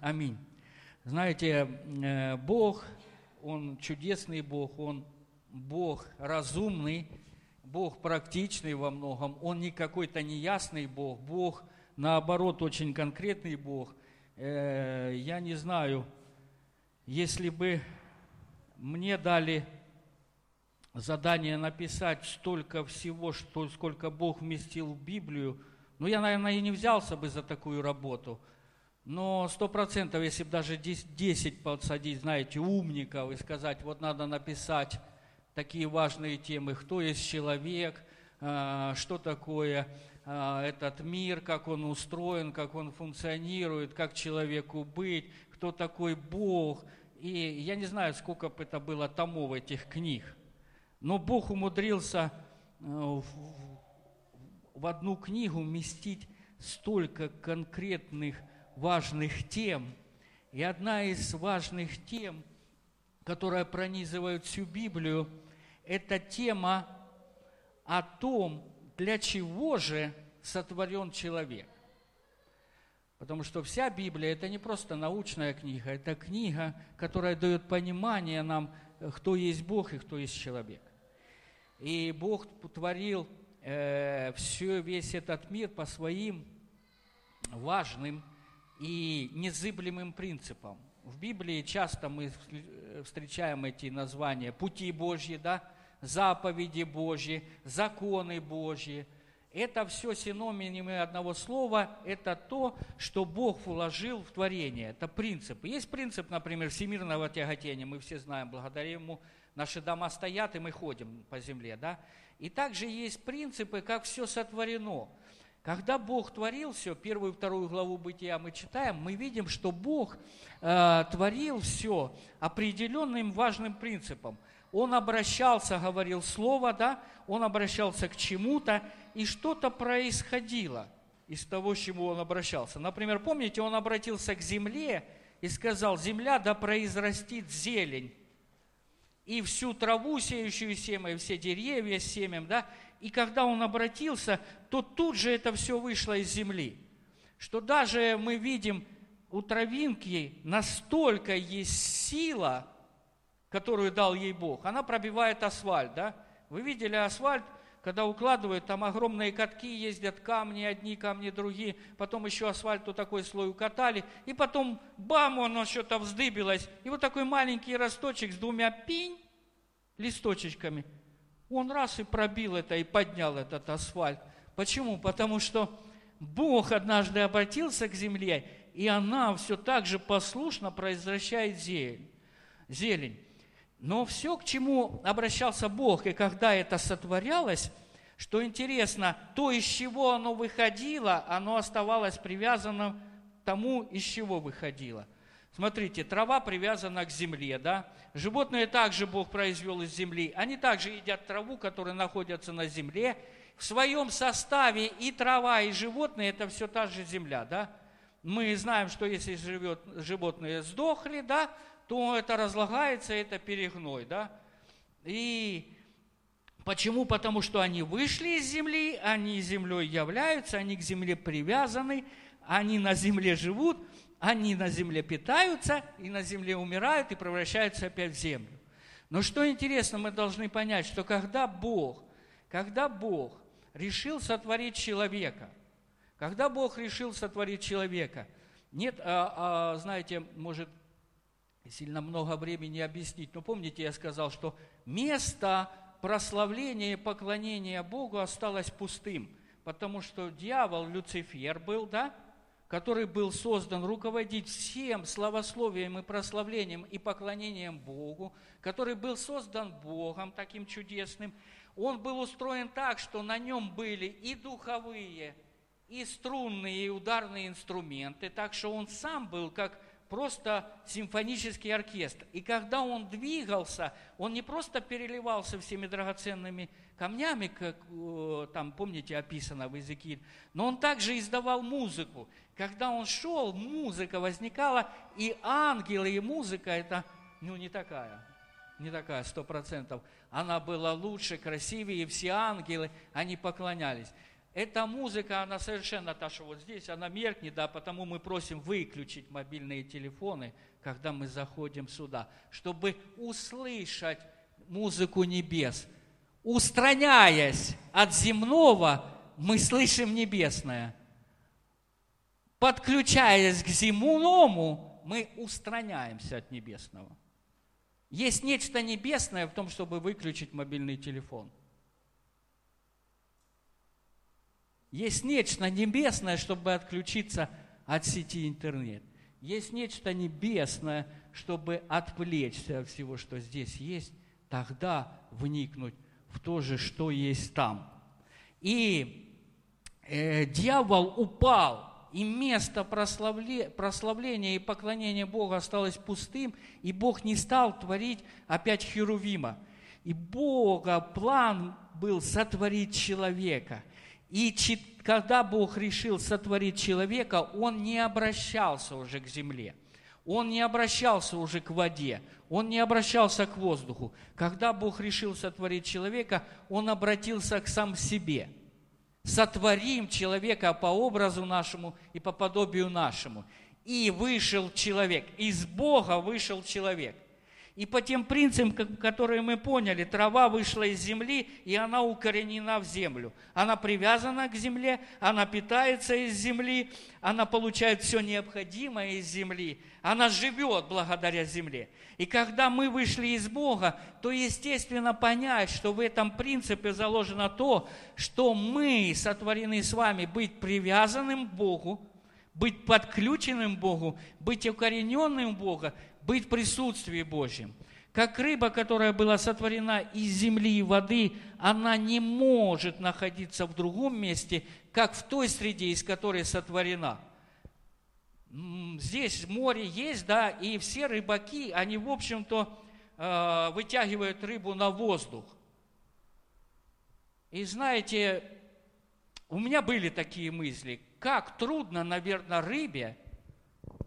Аминь. Знаете, э, Бог, Он чудесный Бог, Он Бог разумный, Бог практичный во многом, Он не какой-то неясный Бог, Бог, наоборот, очень конкретный Бог. Э, я не знаю, если бы мне дали задание написать столько всего, что, сколько Бог вместил в Библию, ну, я, наверное, и не взялся бы за такую работу – но сто процентов, если бы даже 10 подсадить, знаете, умников и сказать, вот надо написать такие важные темы, кто есть человек, а, что такое а, этот мир, как он устроен, как он функционирует, как человеку быть, кто такой Бог. И я не знаю, сколько бы это было томов этих книг. Но Бог умудрился э, в одну книгу вместить столько конкретных важных тем. И одна из важных тем, которая пронизывает всю Библию, это тема о том, для чего же сотворен человек. Потому что вся Библия – это не просто научная книга, это книга, которая дает понимание нам, кто есть Бог и кто есть человек. И Бог творил э, все, весь этот мир по своим важным и незыблемым принципом. В Библии часто мы встречаем эти названия пути Божьи, да, заповеди Божьи, законы Божьи. Это все синонимы одного слова, это то, что Бог вложил в творение, это принцип. Есть принцип, например, всемирного тяготения, мы все знаем, благодаря ему наши дома стоят, и мы ходим по земле, да. И также есть принципы, как все сотворено – когда Бог творил все, первую и вторую главу Бытия мы читаем, мы видим, что Бог э, творил все определенным важным принципом. Он обращался, говорил слово, да, он обращался к чему-то, и что-то происходило из того, к чему он обращался. Например, помните, он обратился к земле и сказал, земля да произрастит зелень, и всю траву, сеющую семя, и все деревья с семем, да, и когда он обратился, то тут же это все вышло из земли. Что даже мы видим у травинки настолько есть сила, которую дал ей Бог. Она пробивает асфальт, да? Вы видели асфальт, когда укладывают, там огромные катки ездят, камни одни, камни другие, потом еще асфальту такой слой укатали, и потом бам, оно что-то вздыбилось, и вот такой маленький росточек с двумя пинь листочечками – он раз и пробил это, и поднял этот асфальт. Почему? Потому что Бог однажды обратился к земле, и она все так же послушно произвращает зелень. зелень. Но все, к чему обращался Бог, и когда это сотворялось, что интересно, то, из чего оно выходило, оно оставалось привязанным к тому, из чего выходило – Смотрите, трава привязана к земле, да? Животные также Бог произвел из земли. Они также едят траву, которая находится на земле. В своем составе и трава, и животные – это все та же земля, да? Мы знаем, что если живет, животные сдохли, да, то это разлагается, это перегной, да? И Почему? Потому что они вышли из земли, они землей являются, они к земле привязаны, они на земле живут, они на земле питаются, и на земле умирают, и превращаются опять в землю. Но что интересно, мы должны понять, что когда Бог, когда Бог решил сотворить человека, когда Бог решил сотворить человека, нет, а, а, знаете, может сильно много времени объяснить, но помните, я сказал, что место прославления и поклонения Богу осталось пустым, потому что дьявол, Люцифер был, да, который был создан руководить всем славословием и прославлением и поклонением Богу, который был создан Богом таким чудесным, он был устроен так, что на нем были и духовые, и струнные, и ударные инструменты, так что он сам был как просто симфонический оркестр. И когда он двигался, он не просто переливался всеми драгоценными камнями, как там, помните, описано в Иезекииле, но он также издавал музыку. Когда он шел, музыка возникала, и ангелы, и музыка, это, ну, не такая, не такая, сто процентов. Она была лучше, красивее, и все ангелы, они поклонялись. Эта музыка, она совершенно та, что вот здесь, она меркнет, да, потому мы просим выключить мобильные телефоны, когда мы заходим сюда, чтобы услышать музыку небес. Устраняясь от земного, мы слышим небесное. Подключаясь к земному, мы устраняемся от небесного. Есть нечто небесное в том, чтобы выключить мобильный телефон. Есть нечто небесное, чтобы отключиться от сети интернет. Есть нечто небесное, чтобы отвлечься от всего, что здесь есть, тогда вникнуть в то же, что есть там. И э, дьявол упал, и место прославле, прославления и поклонения Бога осталось пустым, и Бог не стал творить опять Херувима. И Бога план был сотворить человека. И когда Бог решил сотворить человека, Он не обращался уже к земле. Он не обращался уже к воде, он не обращался к воздуху. Когда Бог решил сотворить человека, он обратился к сам себе. Сотворим человека по образу нашему и по подобию нашему. И вышел человек, из Бога вышел человек. И по тем принципам, которые мы поняли, трава вышла из земли, и она укоренена в землю. Она привязана к земле, она питается из земли, она получает все необходимое из земли, она живет благодаря земле. И когда мы вышли из Бога, то естественно понять, что в этом принципе заложено то, что мы сотворены с вами быть привязанным к Богу, быть подключенным Богу, быть укорененным в Бога, быть в присутствии Божьем. Как рыба, которая была сотворена из земли и воды, она не может находиться в другом месте, как в той среде, из которой сотворена. Здесь море есть, да, и все рыбаки, они, в общем-то, э, вытягивают рыбу на воздух. И знаете, у меня были такие мысли, как трудно, наверное, рыбе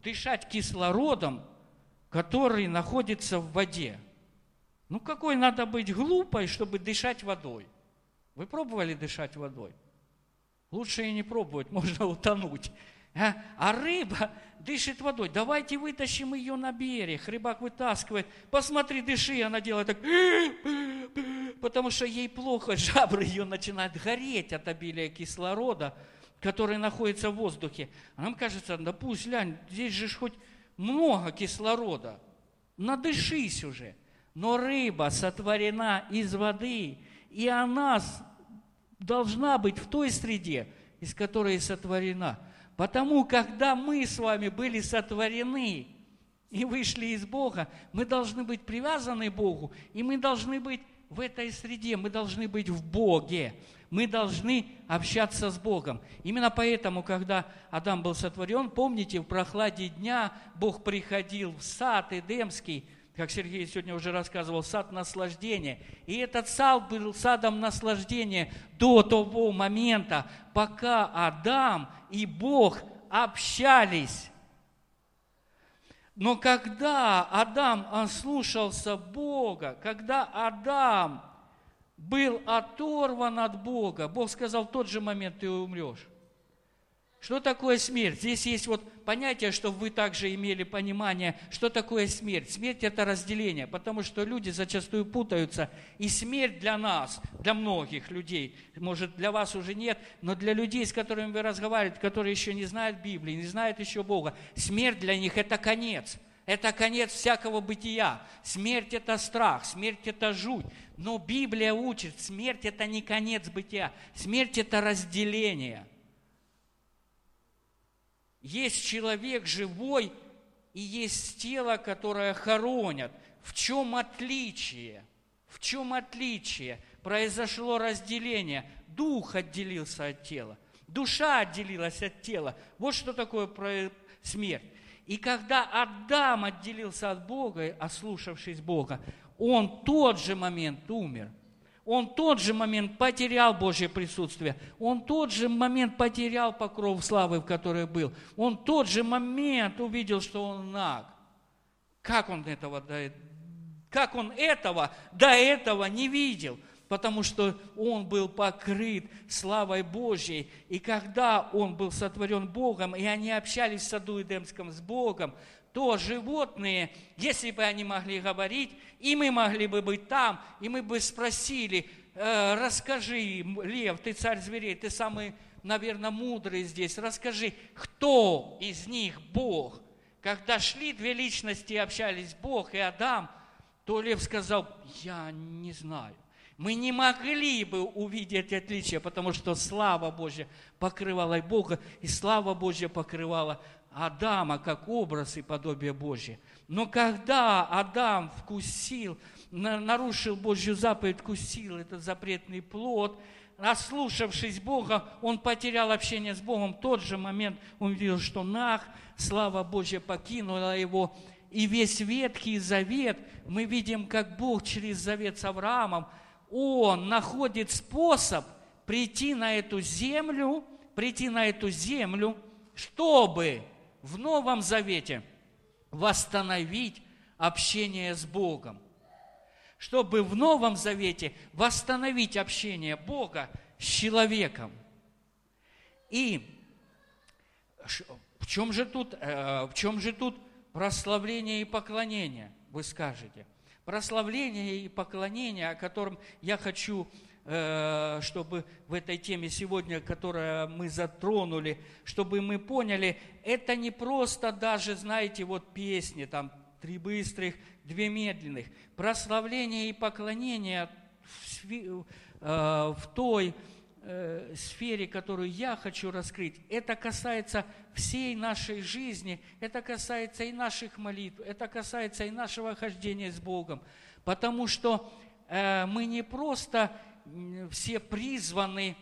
дышать кислородом, который находится в воде. Ну какой надо быть глупой, чтобы дышать водой? Вы пробовали дышать водой? Лучше и не пробовать, можно утонуть. А, а рыба дышит водой. Давайте вытащим ее на берег. Рыбак вытаскивает. Посмотри, дыши. Она делает так. Потому что ей плохо. Жабры ее начинают гореть от обилия кислорода, который находится в воздухе. А нам кажется, да пусть, глянь, здесь же хоть много кислорода. Надышись уже. Но рыба сотворена из воды, и она должна быть в той среде, из которой сотворена. Потому, когда мы с вами были сотворены и вышли из Бога, мы должны быть привязаны Богу, и мы должны быть в этой среде, мы должны быть в Боге мы должны общаться с Богом. Именно поэтому, когда Адам был сотворен, помните, в прохладе дня Бог приходил в сад Эдемский, как Сергей сегодня уже рассказывал, сад наслаждения. И этот сад был садом наслаждения до того момента, пока Адам и Бог общались. Но когда Адам ослушался Бога, когда Адам был оторван от Бога. Бог сказал, в тот же момент ты умрешь. Что такое смерть? Здесь есть вот понятие, что вы также имели понимание, что такое смерть. Смерть – это разделение, потому что люди зачастую путаются. И смерть для нас, для многих людей, может, для вас уже нет, но для людей, с которыми вы разговариваете, которые еще не знают Библии, не знают еще Бога, смерть для них – это конец – это конец всякого бытия. Смерть – это страх, смерть – это жуть. Но Библия учит, смерть – это не конец бытия. Смерть – это разделение. Есть человек живой, и есть тело, которое хоронят. В чем отличие? В чем отличие? Произошло разделение. Дух отделился от тела. Душа отделилась от тела. Вот что такое смерть. И когда Адам отделился от Бога, ослушавшись Бога, он тот же момент умер. Он тот же момент потерял Божье присутствие. Он тот же момент потерял покров славы, в которой был. Он тот же момент увидел, что он наг. Как он этого, как он этого до этого не видел? потому что он был покрыт славой Божьей. И когда он был сотворен Богом, и они общались в саду Эдемском с Богом, то животные, если бы они могли говорить, и мы могли бы быть там, и мы бы спросили, э, расскажи, лев, ты царь зверей, ты самый, наверное, мудрый здесь, расскажи, кто из них Бог? Когда шли две личности и общались, Бог и Адам, то лев сказал, я не знаю. Мы не могли бы увидеть отличия, потому что слава Божья покрывала Бога, и слава Божья покрывала Адама как образ и подобие Божье. Но когда Адам вкусил, нарушил Божью заповедь, вкусил этот запретный плод, ослушавшись Бога, он потерял общение с Богом. В тот же момент он видел, что нах, слава Божья покинула его. И весь Ветхий Завет, мы видим, как Бог через завет с Авраамом, он находит способ прийти на эту землю, прийти на эту землю, чтобы в Новом Завете восстановить общение с Богом. Чтобы в Новом Завете восстановить общение Бога с человеком. И в чем же тут, э, в чем же тут прославление и поклонение, вы скажете? Прославление и поклонение, о котором я хочу чтобы в этой теме сегодня, которую мы затронули, чтобы мы поняли, это не просто даже, знаете, вот песни, там, три быстрых, две медленных. Прославление и поклонение в, э, в той э, сфере, которую я хочу раскрыть, это касается всей нашей жизни, это касается и наших молитв, это касается и нашего хождения с Богом, потому что мы не просто все призваны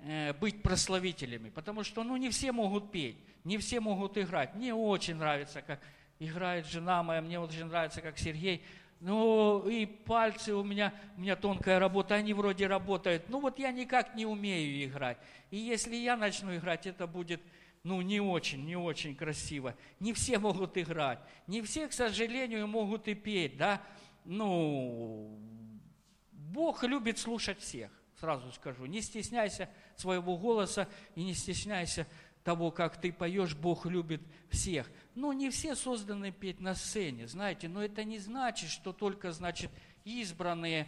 э, быть прославителями, потому что ну, не все могут петь, не все могут играть. Мне очень нравится, как играет жена моя, мне очень нравится, как Сергей. Ну, и пальцы у меня, у меня тонкая работа, они вроде работают. Ну, вот я никак не умею играть. И если я начну играть, это будет, ну, не очень, не очень красиво. Не все могут играть. Не все, к сожалению, могут и петь, да. Ну, Бог любит слушать всех, сразу скажу. Не стесняйся своего голоса и не стесняйся того, как ты поешь, Бог любит всех. Но не все созданы петь на сцене, знаете, но это не значит, что только, значит, избранные,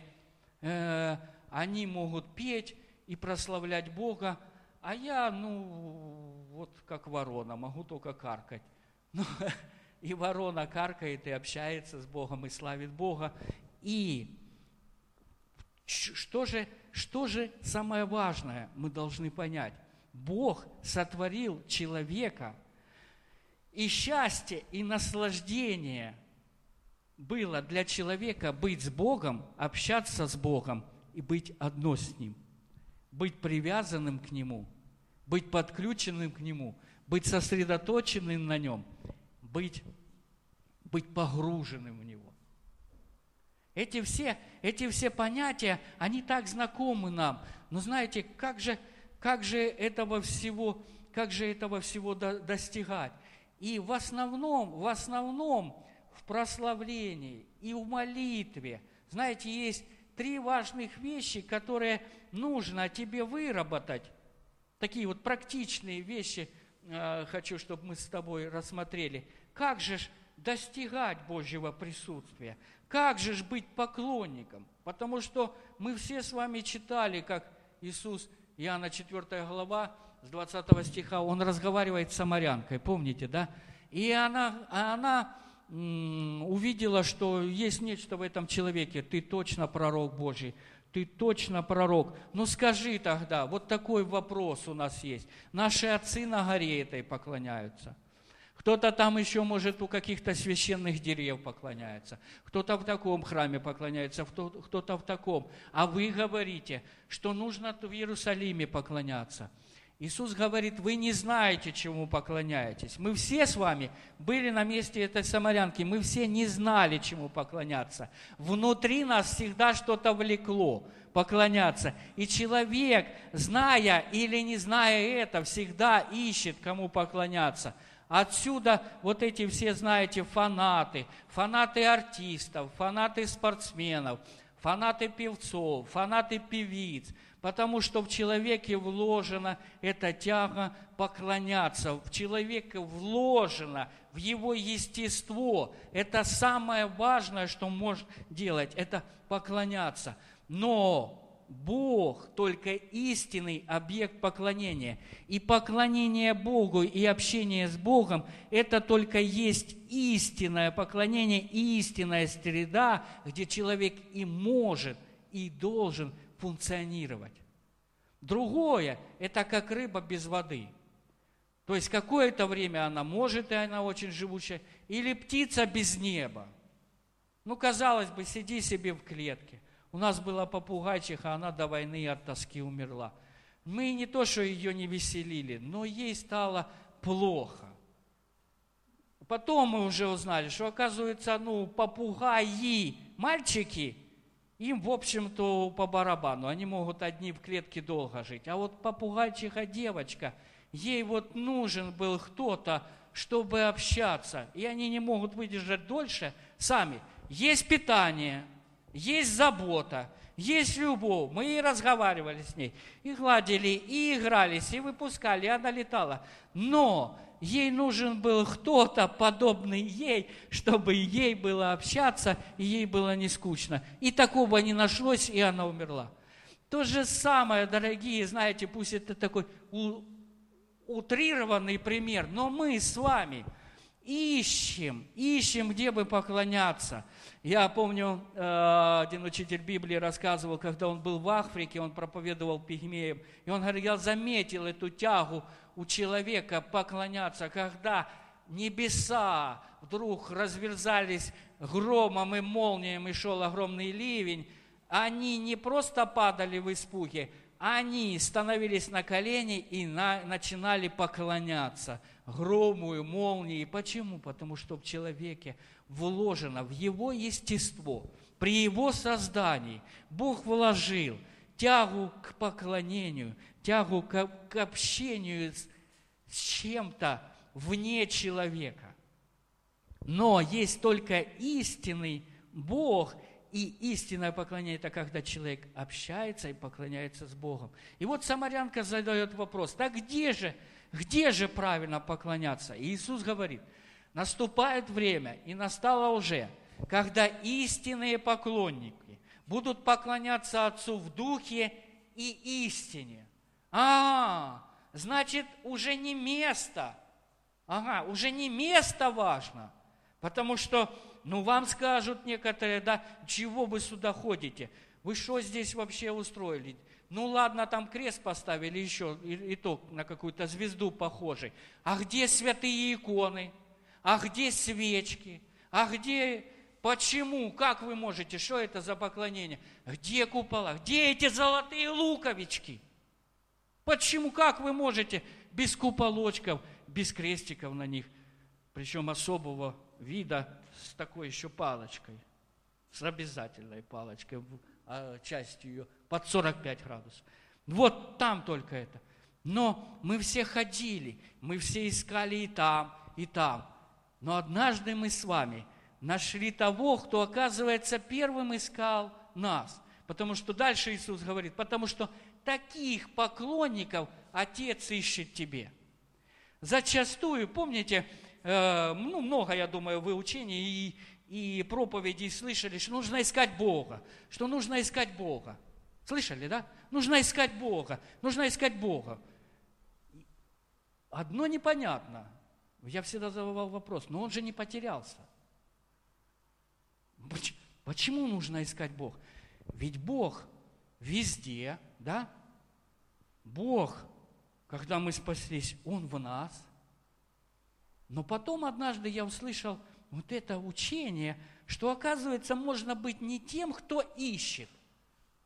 э, они могут петь и прославлять Бога, а я, ну, вот как ворона, могу только каркать. Ну, и ворона каркает и общается с Богом, и славит Бога. И что же, что же самое важное мы должны понять? Бог сотворил человека, и счастье, и наслаждение было для человека быть с Богом, общаться с Богом и быть одно с Ним, быть привязанным к Нему, быть подключенным к Нему, быть сосредоточенным на Нем, быть, быть погруженным в Него. Эти все, эти все понятия, они так знакомы нам. Но знаете, как же, как же этого всего, как же этого всего до, достигать? И в основном, в основном в прославлении и в молитве, знаете, есть три важных вещи, которые нужно тебе выработать. Такие вот практичные вещи э, хочу, чтобы мы с тобой рассмотрели. Как же достигать Божьего присутствия? Как же ж быть поклонником? Потому что мы все с вами читали, как Иисус, Иоанна 4 глава, с 20 стиха, он разговаривает с самарянкой, помните, да? И она, она увидела, что есть нечто в этом человеке. Ты точно пророк Божий, ты точно пророк. Ну скажи тогда, вот такой вопрос у нас есть. Наши отцы на горе этой поклоняются – кто-то там еще, может, у каких-то священных дерев поклоняется. Кто-то в таком храме поклоняется, кто-то в таком. А вы говорите, что нужно в Иерусалиме поклоняться. Иисус говорит, вы не знаете, чему поклоняетесь. Мы все с вами были на месте этой самарянки, мы все не знали, чему поклоняться. Внутри нас всегда что-то влекло поклоняться. И человек, зная или не зная это, всегда ищет, кому поклоняться – Отсюда вот эти все, знаете, фанаты, фанаты артистов, фанаты спортсменов, фанаты певцов, фанаты певиц, потому что в человеке вложена эта тяга поклоняться, в человеке вложено в его естество. Это самое важное, что может делать, это поклоняться. Но Бог только истинный объект поклонения. И поклонение Богу и общение с Богом – это только есть истинное поклонение, истинная среда, где человек и может, и должен функционировать. Другое – это как рыба без воды. То есть какое-то время она может, и она очень живучая, или птица без неба. Ну, казалось бы, сиди себе в клетке. У нас была попугайчиха, она до войны от тоски умерла. Мы не то, что ее не веселили, но ей стало плохо. Потом мы уже узнали, что, оказывается, ну, попугаи, мальчики, им, в общем-то, по барабану. Они могут одни в клетке долго жить. А вот попугайчиха девочка, ей вот нужен был кто-то, чтобы общаться. И они не могут выдержать дольше сами. Есть питание – есть забота, есть любовь. Мы и разговаривали с ней, и гладили, и игрались, и выпускали, и она летала. Но ей нужен был кто-то подобный ей, чтобы ей было общаться, и ей было не скучно. И такого не нашлось, и она умерла. То же самое, дорогие, знаете, пусть это такой утрированный пример, но мы с вами ищем, ищем, где бы поклоняться – я помню, э, один учитель Библии рассказывал, когда он был в Африке, он проповедовал пигмеям, и он говорил, я заметил эту тягу у человека поклоняться, когда небеса вдруг разверзались громом и молнием, и шел огромный ливень, они не просто падали в испуге, они становились на колени и на, начинали поклоняться грому и молнии. Почему? Потому что в человеке вложено в его естество, при его создании Бог вложил тягу к поклонению, тягу к, к общению с, с чем-то вне человека. Но есть только истинный Бог, и истинное поклонение – это когда человек общается и поклоняется с Богом. И вот самарянка задает вопрос, так где же, где же правильно поклоняться? И Иисус говорит – наступает время, и настало уже, когда истинные поклонники будут поклоняться Отцу в духе и истине. А, значит, уже не место. Ага, уже не место важно. Потому что, ну, вам скажут некоторые, да, чего вы сюда ходите? Вы что здесь вообще устроили? Ну ладно, там крест поставили еще, и, и то на какую-то звезду похожий. А где святые иконы? а где свечки, а где, почему, как вы можете, что это за поклонение, где купола, где эти золотые луковички, почему, как вы можете без куполочков, без крестиков на них, причем особого вида с такой еще палочкой, с обязательной палочкой, а частью ее под 45 градусов. Вот там только это. Но мы все ходили, мы все искали и там, и там. Но однажды мы с вами нашли того, кто, оказывается, первым искал нас. Потому что дальше Иисус говорит, потому что таких поклонников Отец ищет тебе. Зачастую, помните, ну, много, я думаю, вы учений и, и проповедей слышали, что нужно искать Бога, что нужно искать Бога. Слышали, да? Нужно искать Бога, нужно искать Бога. Одно непонятно. Я всегда задавал вопрос, но он же не потерялся. Почему нужно искать Бог? Ведь Бог везде, да? Бог, когда мы спаслись, Он в нас. Но потом однажды я услышал вот это учение, что оказывается можно быть не тем, кто ищет,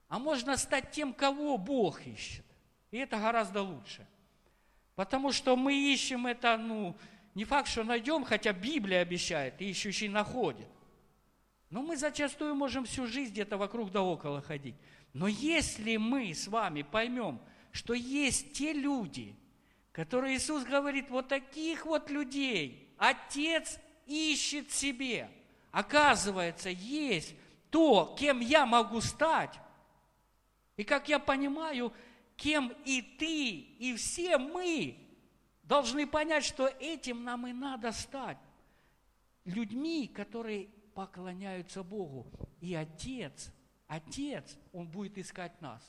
а можно стать тем, кого Бог ищет. И это гораздо лучше. Потому что мы ищем это, ну, не факт, что найдем, хотя Библия обещает, ищущий находит. Но мы зачастую можем всю жизнь где-то вокруг да около ходить. Но если мы с вами поймем, что есть те люди, которые Иисус говорит, вот таких вот людей Отец ищет себе. Оказывается, есть то, кем я могу стать, и как я понимаю, кем и ты, и все мы должны понять, что этим нам и надо стать. Людьми, которые поклоняются Богу. И Отец, Отец, Он будет искать нас.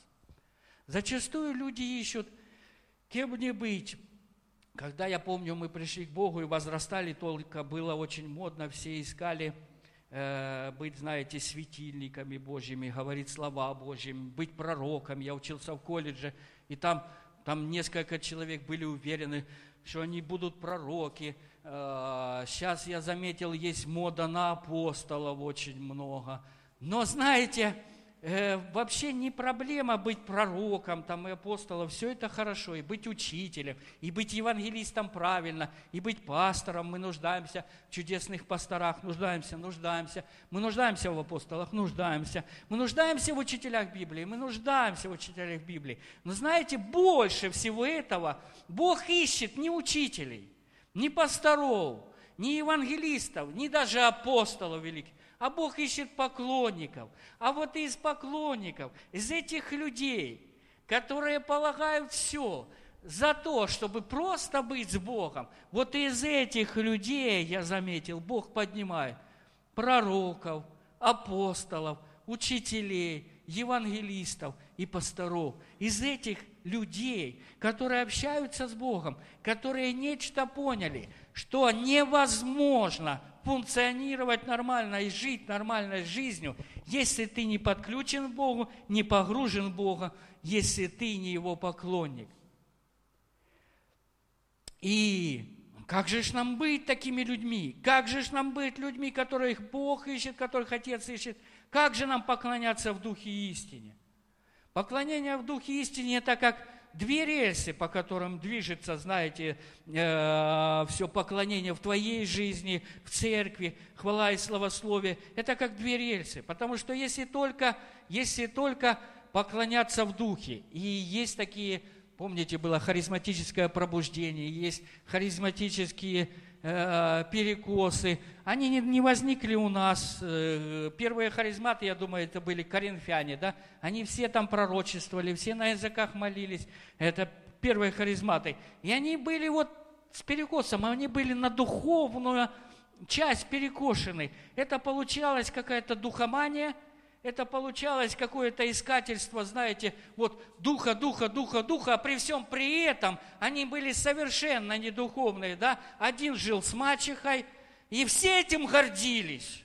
Зачастую люди ищут, кем мне быть. Когда я помню, мы пришли к Богу и возрастали, только было очень модно, все искали э, быть, знаете, светильниками Божьими, говорить слова Божьими, быть пророком. Я учился в колледже, и там, там несколько человек были уверены, что они будут пророки. Сейчас э, я заметил, есть мода на апостолов очень много. Но знаете, э, вообще не проблема быть пророком там, и апостолом, все это хорошо, и быть учителем, и быть евангелистом правильно, и быть пастором. Мы нуждаемся в чудесных пасторах, нуждаемся, нуждаемся. Мы нуждаемся в апостолах, нуждаемся. Мы нуждаемся в учителях Библии, мы нуждаемся в учителях Библии. Но знаете, больше всего этого Бог ищет не учителей, не пасторов, не евангелистов, не даже апостолов великих а Бог ищет поклонников. А вот из поклонников, из этих людей, которые полагают все за то, чтобы просто быть с Богом, вот из этих людей, я заметил, Бог поднимает пророков, апостолов, учителей, евангелистов и пасторов. Из этих людей, которые общаются с Богом, которые нечто поняли, что невозможно функционировать нормально и жить нормальной жизнью, если ты не подключен к Богу, не погружен в Бога, если ты не Его поклонник. И как же ж нам быть такими людьми? Как же ж нам быть людьми, которых Бог ищет, которых Отец ищет? Как же нам поклоняться в Духе истине? Поклонение в Духе истине – это как две рельсы, по которым движется, знаете, э, все поклонение в твоей жизни, в церкви, хвала и славословие. Это как две рельсы. Потому что если только, если только поклоняться в духе, и есть такие, помните, было харизматическое пробуждение, есть харизматические э, перекосы, они не, не возникли у нас. Э, первые харизматы, я думаю, это были коринфяне, да? Они все там пророчествовали, все на языках молились. Это первые харизматы. И они были вот с перекосом, они были на духовную часть перекошены. Это получалось какая-то духомания – это получалось какое-то искательство, знаете, вот духа, духа, духа, духа, а при всем при этом они были совершенно недуховные, да? Один жил с мачехой, и все этим гордились.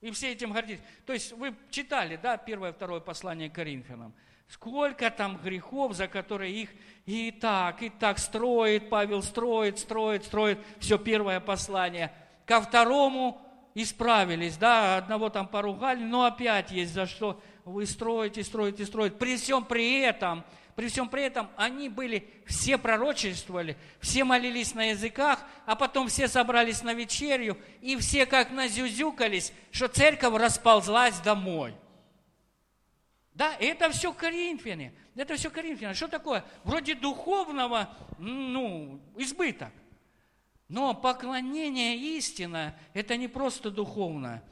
И все этим гордились. То есть вы читали, да, первое, второе послание к Коринфянам. Сколько там грехов, за которые их и так, и так строит, Павел строит, строит, строит. Все первое послание. Ко второму исправились, да, одного там поругали, но опять есть за что вы строите, строите, строите. При всем при этом, при всем при этом они были, все пророчествовали, все молились на языках, а потом все собрались на вечерю, и все как назюзюкались, что церковь расползлась домой. Да, это все коринфяне, это все коринфяне. Что такое? Вроде духовного, ну, избыток. Но поклонение истина – это не просто духовное.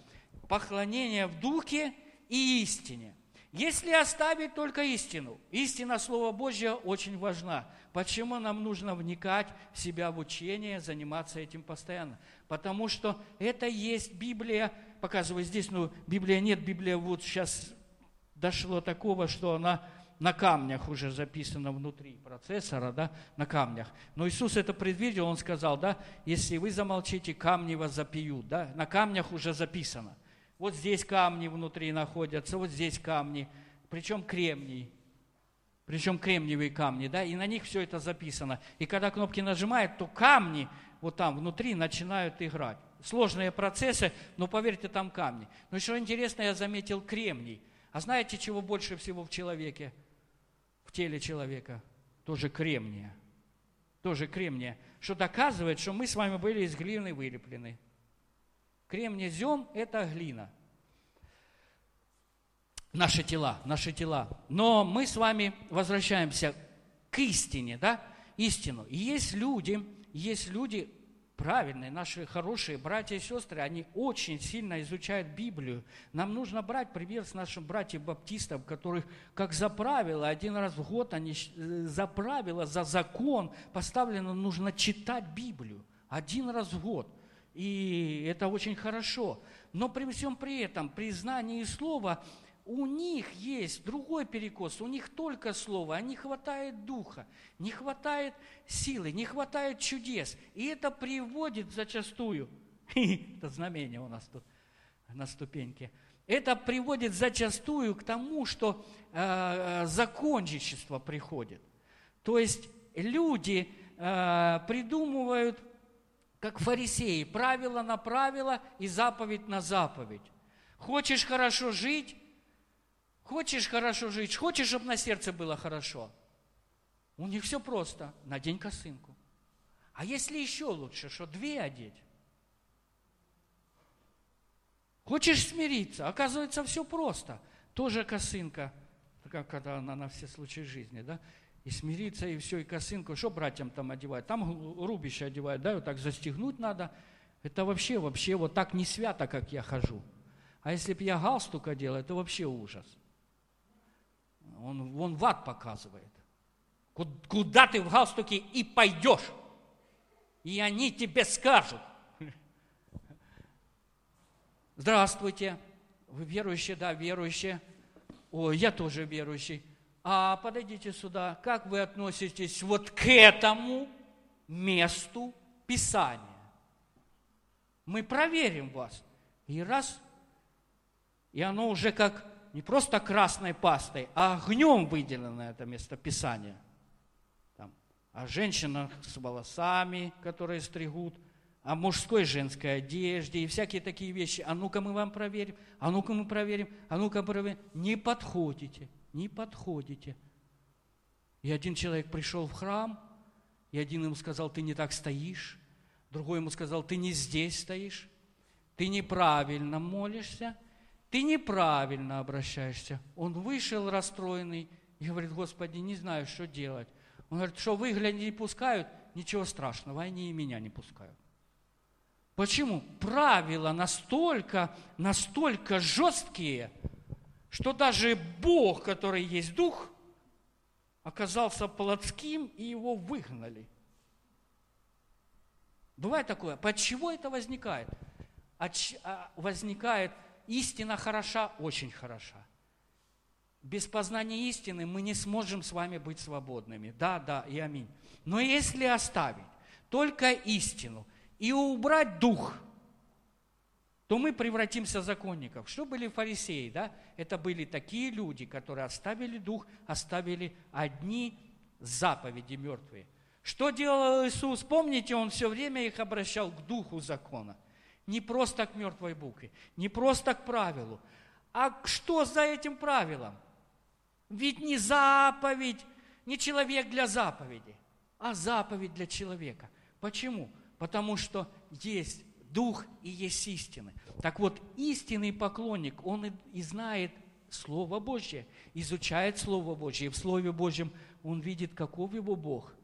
Поклонение в духе и истине. Если оставить только истину, истина Слова Божьего очень важна. Почему нам нужно вникать в себя в учение, заниматься этим постоянно? Потому что это есть Библия, показываю здесь, ну, Библия нет, Библия вот сейчас дошло такого, что она на камнях уже записано внутри процессора, да, на камнях. Но Иисус это предвидел, Он сказал, да, если вы замолчите, камни вас запьют, да, на камнях уже записано. Вот здесь камни внутри находятся, вот здесь камни, причем кремний, причем кремниевые камни, да, и на них все это записано. И когда кнопки нажимают, то камни вот там внутри начинают играть. Сложные процессы, но поверьте, там камни. Но еще интересно, я заметил кремний. А знаете, чего больше всего в человеке? Теле человека, тоже кремния. Тоже кремния. Что доказывает, что мы с вами были из глины вылеплены. Кремнезем – это глина. Наши тела, наши тела. Но мы с вами возвращаемся к истине, да? Истину. И есть люди, есть люди, правильные, наши хорошие братья и сестры, они очень сильно изучают Библию. Нам нужно брать пример с нашим братьев баптистов, которых, как за правило, один раз в год они э, за правило, за закон поставлено, нужно читать Библию один раз в год. И это очень хорошо. Но при всем при этом, при знании слова, у них есть другой перекос, у них только слово, а не хватает духа, не хватает силы, не хватает чудес. И это приводит зачастую, это знамение у нас тут на ступеньке, это приводит зачастую к тому, что э, законничество приходит. То есть люди э, придумывают, как фарисеи, правило на правило и заповедь на заповедь. Хочешь хорошо жить, Хочешь хорошо жить, хочешь, чтобы на сердце было хорошо. У них все просто. Надень косынку. А если еще лучше, что две одеть? Хочешь смириться? Оказывается, все просто. Тоже косынка, как когда она на все случаи жизни, да? И смириться, и все, и косынку. Что братьям там одевают? Там рубище одевают, да, вот так застегнуть надо. Это вообще, вообще вот так не свято, как я хожу. А если бы я галстук одел, это вообще ужас. Он, он в ад показывает. Куда ты в галстуке и пойдешь. И они тебе скажут. Здравствуйте. Вы верующие? Да, верующие. О, я тоже верующий. А подойдите сюда. Как вы относитесь вот к этому месту Писания? Мы проверим вас. И раз, и оно уже как не просто красной пастой, а огнем выделено это место Писания. Там, о женщинах с волосами, которые стригут, о мужской женской одежде и всякие такие вещи. А ну-ка мы вам проверим, а ну-ка мы проверим, а ну-ка проверим. Не подходите, не подходите. И один человек пришел в храм, и один ему сказал, ты не так стоишь. Другой ему сказал, ты не здесь стоишь, ты неправильно молишься – ты неправильно обращаешься. Он вышел расстроенный и говорит, Господи, не знаю, что делать. Он говорит, что выгляд не пускают, ничего страшного, они и меня не пускают. Почему? Правила настолько, настолько жесткие, что даже Бог, который есть Дух, оказался плотским, и его выгнали. Бывает такое. Почему это возникает? А, возникает истина хороша, очень хороша. Без познания истины мы не сможем с вами быть свободными. Да, да и аминь. Но если оставить только истину и убрать дух, то мы превратимся в законников. Что были фарисеи? Да? Это были такие люди, которые оставили дух, оставили одни заповеди мертвые. Что делал Иисус? Помните, Он все время их обращал к духу закона – не просто к мертвой букве, не просто к правилу. А что за этим правилом? Ведь не заповедь, не человек для заповеди, а заповедь для человека. Почему? Потому что есть дух и есть истины. Так вот, истинный поклонник, он и, знает Слово Божье, изучает Слово Божье. И в Слове Божьем он видит, каков его Бог,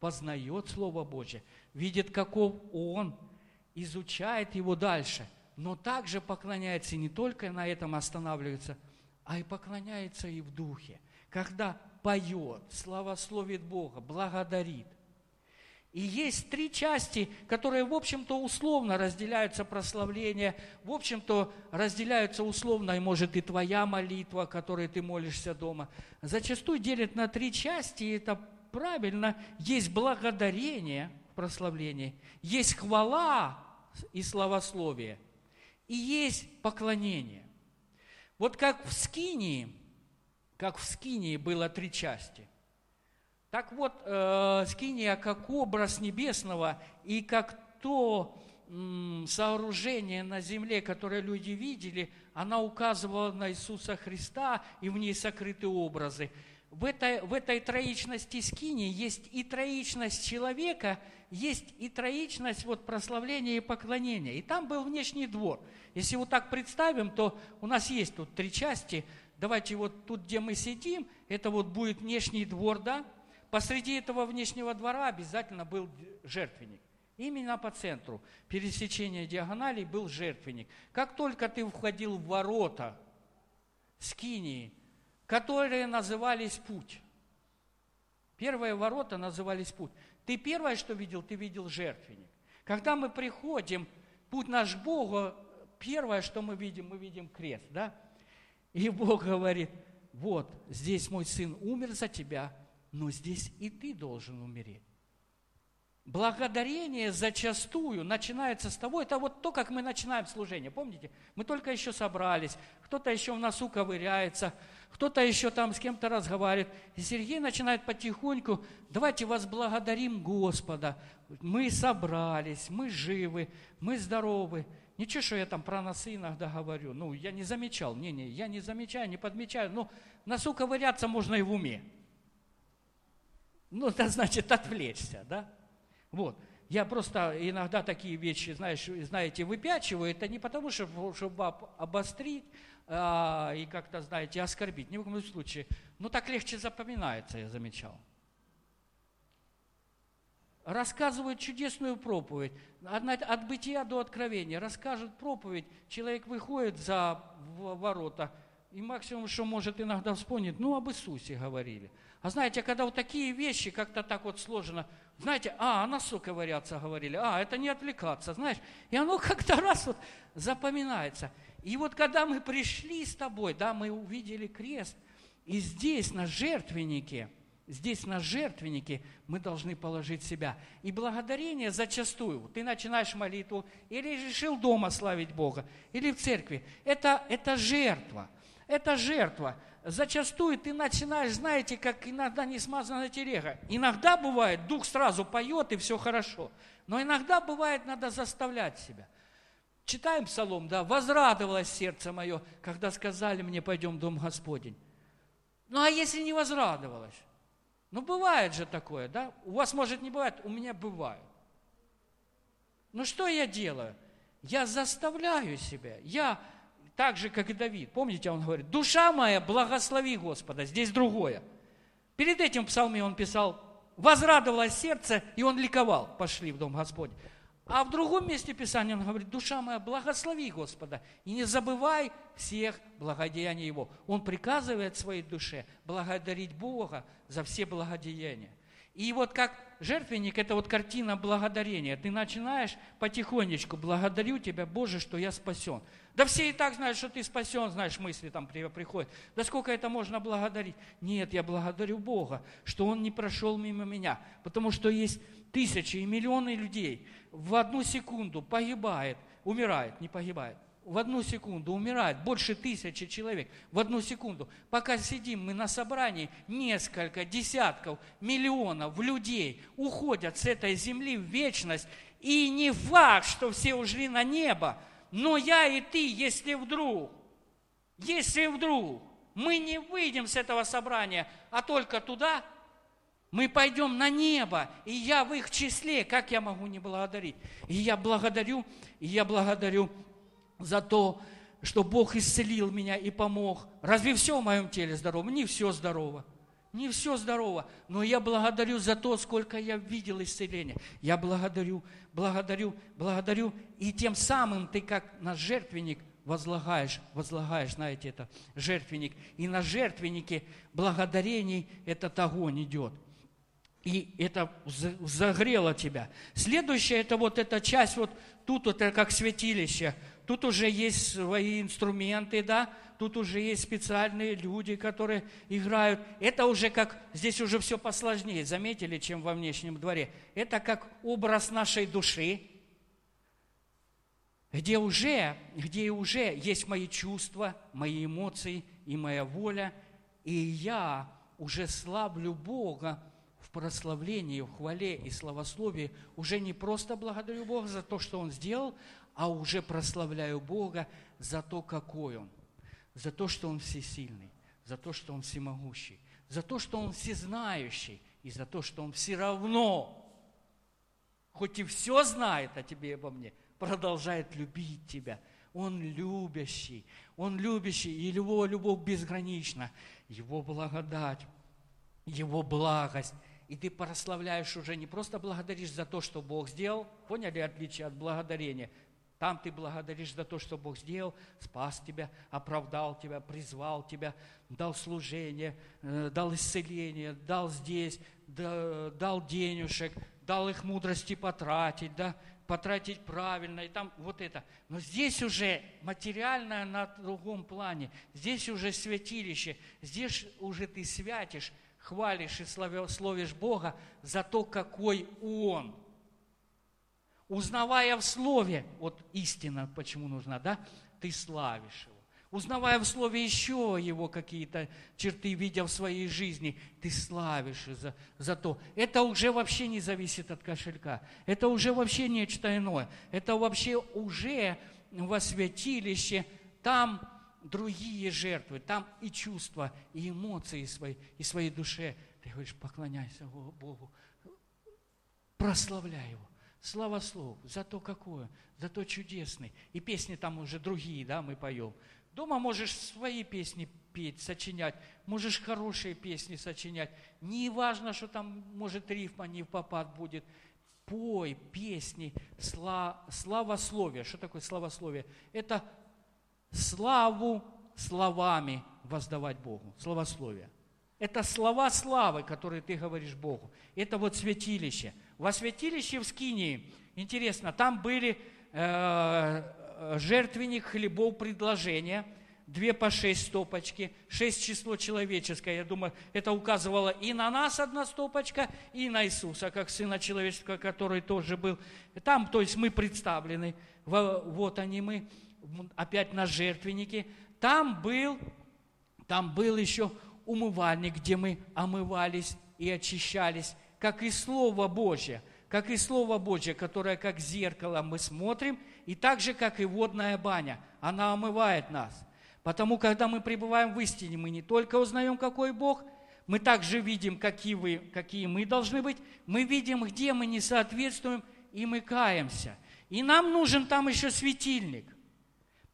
познает Слово Божье, видит, каков он, изучает его дальше, но также поклоняется и не только на этом останавливается, а и поклоняется и в духе. Когда поет, славословит Бога, благодарит. И есть три части, которые, в общем-то, условно разделяются прославление, в общем-то, разделяются условно, и может и твоя молитва, которой ты молишься дома. Зачастую делят на три части, и это правильно. Есть благодарение в прославлении, есть хвала и славословие. И есть поклонение. Вот как в Скинии, как в Скинии было три части. Так вот, э, Скиния как образ небесного и как то м, сооружение на земле, которое люди видели, она указывала на Иисуса Христа, и в ней сокрыты образы. В этой, в этой троичности скини есть и троичность человека – есть и троичность вот прославления и поклонения. И там был внешний двор. Если вот так представим, то у нас есть тут три части. Давайте вот тут, где мы сидим, это вот будет внешний двор, да? Посреди этого внешнего двора обязательно был жертвенник. Именно по центру пересечения диагоналей был жертвенник. Как только ты входил в ворота Скинии, которые назывались путь, первые ворота назывались путь, ты первое, что видел, ты видел жертвенник. Когда мы приходим, путь наш Богу, первое, что мы видим, мы видим крест, да? И Бог говорит, вот, здесь мой сын умер за тебя, но здесь и ты должен умереть. Благодарение зачастую начинается с того, это вот то, как мы начинаем служение. Помните, мы только еще собрались, кто-то еще в носу ковыряется, кто-то еще там с кем-то разговаривает. И Сергей начинает потихоньку, давайте возблагодарим Господа. Мы собрались, мы живы, мы здоровы. Ничего, что я там про носы иногда говорю. Ну, я не замечал. Не-не, я не замечаю, не подмечаю. Ну, носу ковыряться можно и в уме. Ну, это значит отвлечься, да? Вот. Я просто иногда такие вещи, знаешь, знаете, выпячиваю. Это не потому, что, чтобы обострить а, и как-то, знаете, оскорбить. Ни в коем случае. Но так легче запоминается, я замечал. Рассказывают чудесную проповедь. От бытия до откровения. Расскажут проповедь. Человек выходит за ворота. И максимум, что может иногда вспомнить, ну, об Иисусе говорили. А знаете, когда вот такие вещи как-то так вот сложено, знаете, а, о носу ковыряться говорили, а, это не отвлекаться, знаешь. И оно как-то раз вот запоминается. И вот когда мы пришли с тобой, да, мы увидели крест, и здесь на жертвеннике, здесь на жертвеннике мы должны положить себя. И благодарение зачастую, ты начинаешь молитву, или решил дома славить Бога, или в церкви, это, это жертва, это жертва зачастую ты начинаешь, знаете, как иногда не смазанная тереха. Иногда бывает, дух сразу поет, и все хорошо. Но иногда бывает, надо заставлять себя. Читаем псалом, да, «Возрадовалось сердце мое, когда сказали мне, пойдем в дом Господень». Ну, а если не возрадовалось? Ну, бывает же такое, да? У вас, может, не бывает, у меня бывает. Ну, что я делаю? Я заставляю себя, я так же, как и Давид. Помните, он говорит, душа моя, благослови Господа. Здесь другое. Перед этим в псалме он писал, возрадовалось сердце, и он ликовал, пошли в дом Господень. А в другом месте Писания он говорит, душа моя, благослови Господа, и не забывай всех благодеяний Его. Он приказывает своей душе благодарить Бога за все благодеяния. И вот как жертвенник – это вот картина благодарения. Ты начинаешь потихонечку, благодарю Тебя, Боже, что я спасен. Да все и так знают, что ты спасен, знаешь, мысли там приходят. Да сколько это можно благодарить? Нет, я благодарю Бога, что Он не прошел мимо меня. Потому что есть тысячи и миллионы людей в одну секунду погибает, умирает, не погибает, в одну секунду умирает больше тысячи человек, в одну секунду. Пока сидим мы на собрании, несколько десятков, миллионов людей уходят с этой земли в вечность. И не факт, что все ушли на небо, но я и ты, если вдруг, если вдруг мы не выйдем с этого собрания, а только туда, мы пойдем на небо, и я в их числе, как я могу не благодарить? И я благодарю, и я благодарю за то, что Бог исцелил меня и помог. Разве все в моем теле здорово? Не все здорово. Не все здорово, но я благодарю за то, сколько я видел исцеления. Я благодарю, благодарю, благодарю. И тем самым ты как на жертвенник возлагаешь, возлагаешь, знаете, это жертвенник. И на жертвеннике благодарений этот огонь идет. И это загрело тебя. Следующая, это вот эта часть, вот тут вот это как святилище – Тут уже есть свои инструменты, да, тут уже есть специальные люди, которые играют. Это уже как, здесь уже все посложнее, заметили, чем во внешнем дворе. Это как образ нашей души, где уже, где уже есть мои чувства, мои эмоции и моя воля, и я уже славлю Бога прославлении, в хвале и славословии, уже не просто благодарю Бога за то, что Он сделал, а уже прославляю Бога за то, какой Он, за то, что Он всесильный, за то, что Он всемогущий, за то, что Он всезнающий, и за то, что Он все равно, хоть и все знает о тебе и обо мне, продолжает любить тебя. Он любящий, Он любящий, и Его любовь безгранична. Его благодать, Его благость и ты прославляешь уже, не просто благодаришь за то, что Бог сделал, поняли отличие от благодарения? Там ты благодаришь за то, что Бог сделал, спас тебя, оправдал тебя, призвал тебя, дал служение, э, дал исцеление, дал здесь, дал денежек, дал их мудрости потратить, да, потратить правильно, и там вот это. Но здесь уже материальное на другом плане, здесь уже святилище, здесь уже ты святишь, хвалишь и славишь Бога за то, какой Он. Узнавая в Слове, вот истина почему нужна, да, ты славишь Его узнавая в Слове еще Его какие-то черты, видя в своей жизни, ты славишь за, за то. Это уже вообще не зависит от кошелька. Это уже вообще нечто иное. Это вообще уже во святилище. Там другие жертвы, там и чувства, и эмоции свои, и своей душе. Ты говоришь, поклоняйся Богу, прославляй Его. Слава Слову, за то какое, за то чудесный. И песни там уже другие, да, мы поем. Дома можешь свои песни петь, сочинять, можешь хорошие песни сочинять. Не важно, что там, может, рифма не в попад будет. Пой песни, сла, славословие. Что такое славословие? Это славу словами воздавать Богу. Славословие. Это слова славы, которые ты говоришь Богу. Это вот святилище. Во святилище в Скинии, интересно, там были Э, жертвенник хлебов предложения, две по шесть стопочки, шесть число человеческое. Я думаю, это указывало и на нас одна стопочка, и на Иисуса, как Сына Человеческого, который тоже был. Там, то есть мы представлены, вот они мы, опять на жертвеннике. Там был, там был еще умывальник, где мы омывались и очищались, как и Слово Божье, как и Слово Божье, которое как зеркало мы смотрим – и так же, как и водная баня, она омывает нас. Потому, когда мы пребываем в истине, мы не только узнаем, какой Бог, мы также видим, какие, вы, какие мы должны быть, мы видим, где мы не соответствуем, и мы каемся. И нам нужен там еще светильник.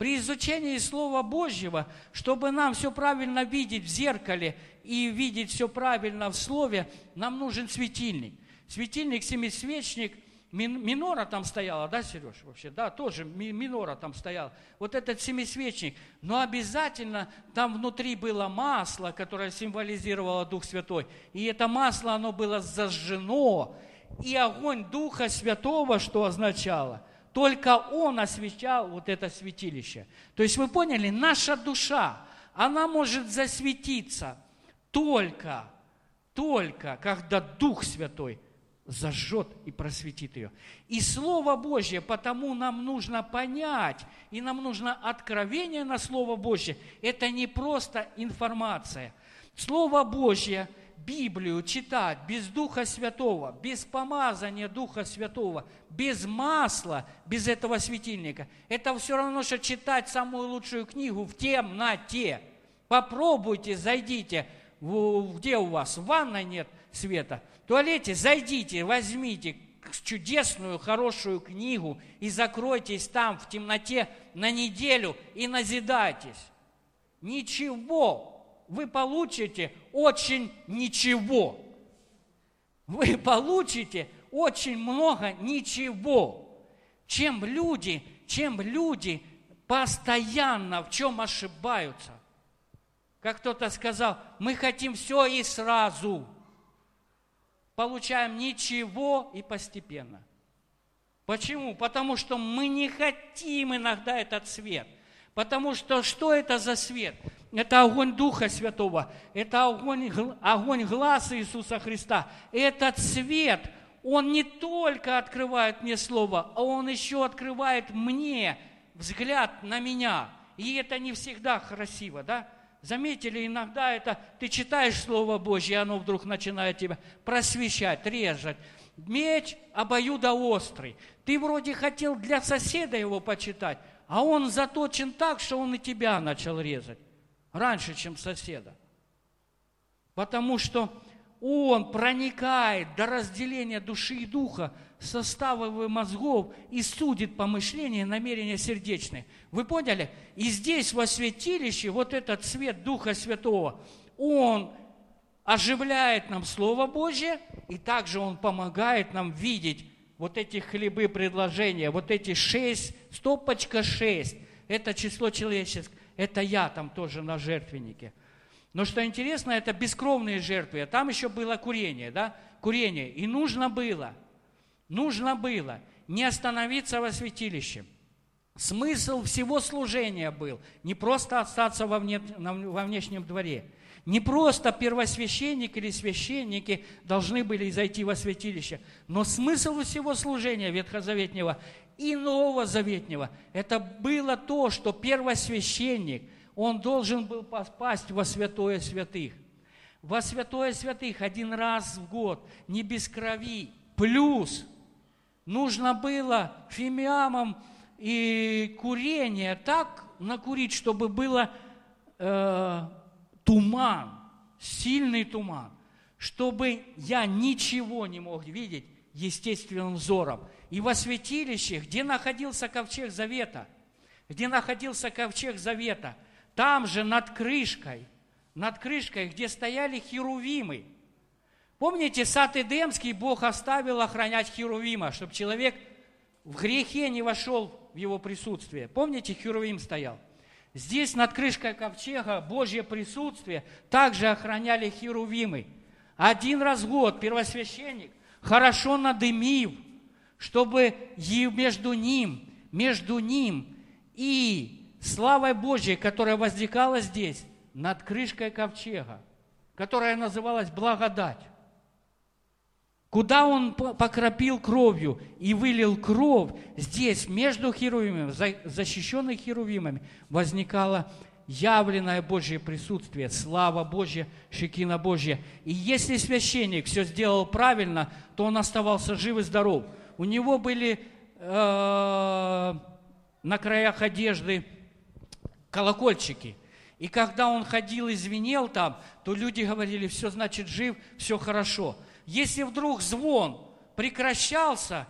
При изучении Слова Божьего, чтобы нам все правильно видеть в зеркале и видеть все правильно в Слове, нам нужен светильник. Светильник, семисвечник – Минора там стояла, да, Сереж, вообще? Да, тоже минора там стояла. Вот этот семисвечник. Но обязательно там внутри было масло, которое символизировало Дух Святой. И это масло, оно было зажжено. И огонь Духа Святого, что означало? Только Он освещал вот это святилище. То есть вы поняли, наша душа, она может засветиться только, только когда Дух Святой – зажжет и просветит ее. И Слово Божье, потому нам нужно понять, и нам нужно откровение на Слово Божье. Это не просто информация. Слово Божье, Библию читать без Духа Святого, без помазания Духа Святого, без масла, без этого светильника, это все равно, что читать самую лучшую книгу в темноте. Попробуйте, зайдите, где у вас, в ванной нет света – в туалете зайдите, возьмите чудесную, хорошую книгу и закройтесь там в темноте на неделю и назидайтесь. Ничего. Вы получите очень ничего. Вы получите очень много ничего. Чем люди, чем люди постоянно в чем ошибаются. Как кто-то сказал, мы хотим все и сразу – получаем ничего и постепенно. Почему? Потому что мы не хотим иногда этот свет. Потому что что это за свет? Это огонь Духа Святого, это огонь, огонь глаз Иисуса Христа. Этот свет, он не только открывает мне Слово, а он еще открывает мне взгляд на меня. И это не всегда красиво, да? Заметили, иногда это ты читаешь Слово Божье, и оно вдруг начинает тебя просвещать, резать. Меч обоюдоострый. Ты вроде хотел для соседа его почитать, а он заточен так, что он и тебя начал резать. Раньше, чем соседа. Потому что он проникает до разделения души и духа, составов и мозгов и судит помышления и намерения сердечные. Вы поняли? И здесь во святилище вот этот свет Духа Святого, он оживляет нам Слово Божье, и также Он помогает нам видеть вот эти хлебы предложения, вот эти шесть, стопочка шесть, это число человеческое, это я там тоже на жертвеннике. Но что интересно, это бескровные жертвы, а там еще было курение, да, курение. И нужно было, нужно было не остановиться во святилище. Смысл всего служения был не просто остаться во, вне, во внешнем дворе – не просто первосвященник или священники должны были зайти во святилище, но смысл всего служения ветхозаветнего и нового заветнего – это было то, что первосвященник, он должен был попасть во святое святых. Во святое святых один раз в год, не без крови, плюс нужно было фимиамом и курение так накурить, чтобы было э, туман, сильный туман, чтобы я ничего не мог видеть естественным взором. И во святилище, где находился ковчег завета, где находился ковчег завета, там же над крышкой, над крышкой, где стояли херувимы. Помните, сад Эдемский Бог оставил охранять херувима, чтобы человек в грехе не вошел в его присутствие. Помните, херувим стоял – Здесь над крышкой ковчега Божье присутствие также охраняли херувимы. Один раз в год первосвященник хорошо надымив, чтобы между ним, между ним и славой Божьей, которая возникала здесь, над крышкой ковчега, которая называлась благодать, Куда он покропил кровью и вылил кровь, здесь, между херувимами, защищенных херувимами, возникало явленное Божье присутствие, слава Божья, шекина Божья. И если священник все сделал правильно, то он оставался жив и здоров. У него были э, на краях одежды колокольчики. И когда он ходил и звенел там, то люди говорили, все значит жив, все хорошо. Если вдруг звон прекращался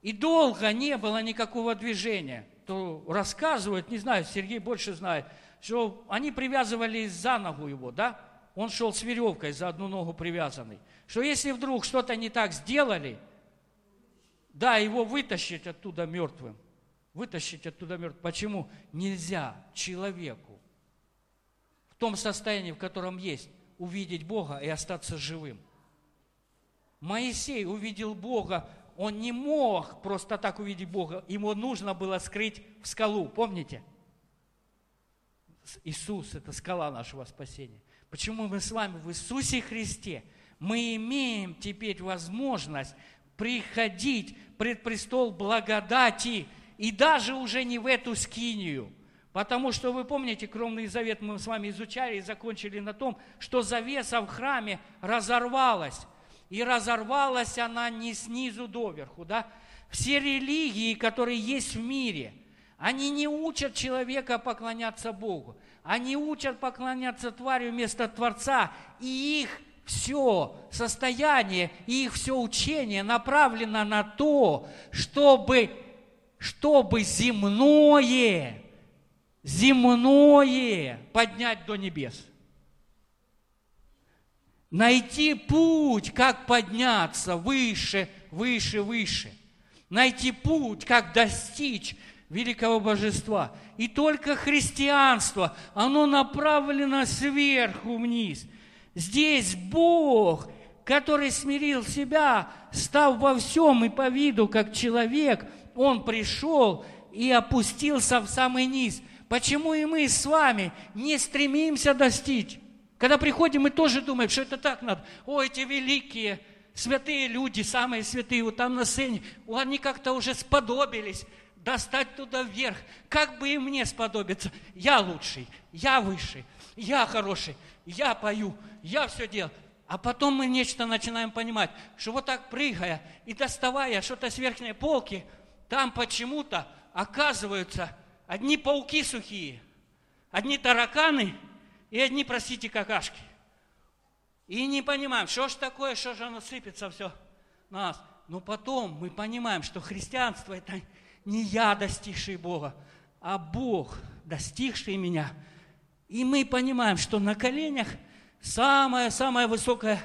и долго не было никакого движения, то рассказывают, не знаю, Сергей больше знает, что они привязывали за ногу его, да? Он шел с веревкой за одну ногу привязанный. Что если вдруг что-то не так сделали, да, его вытащить оттуда мертвым. Вытащить оттуда мертвым. Почему? Нельзя человеку в том состоянии, в котором есть, увидеть Бога и остаться живым. Моисей увидел Бога, он не мог просто так увидеть Бога, ему нужно было скрыть в скалу, помните? Иисус – это скала нашего спасения. Почему мы с вами в Иисусе Христе? Мы имеем теперь возможность приходить пред престол благодати, и даже уже не в эту скинию. Потому что вы помните, кровный завет мы с вами изучали и закончили на том, что завеса в храме разорвалась и разорвалась она не снизу доверху, да? Все религии, которые есть в мире, они не учат человека поклоняться Богу. Они учат поклоняться тварью вместо Творца. И их все состояние, и их все учение направлено на то, чтобы, чтобы земное, земное поднять до небес найти путь, как подняться выше, выше, выше. Найти путь, как достичь великого божества. И только христианство, оно направлено сверху вниз. Здесь Бог, который смирил себя, став во всем и по виду, как человек, Он пришел и опустился в самый низ. Почему и мы с вами не стремимся достичь? Когда приходим, мы тоже думаем, что это так надо. О, эти великие, святые люди, самые святые, вот там на сцене, они как-то уже сподобились достать туда вверх. Как бы и мне сподобиться? Я лучший, я высший, я хороший, я пою, я все делаю. А потом мы нечто начинаем понимать, что вот так прыгая и доставая что-то с верхней полки, там почему-то оказываются одни пауки сухие, одни тараканы – и одни, простите, какашки. И не понимаем, что ж такое, что же оно сыпется все на нас. Но потом мы понимаем, что христианство – это не я, достигший Бога, а Бог, достигший меня. И мы понимаем, что на коленях самая-самая высокая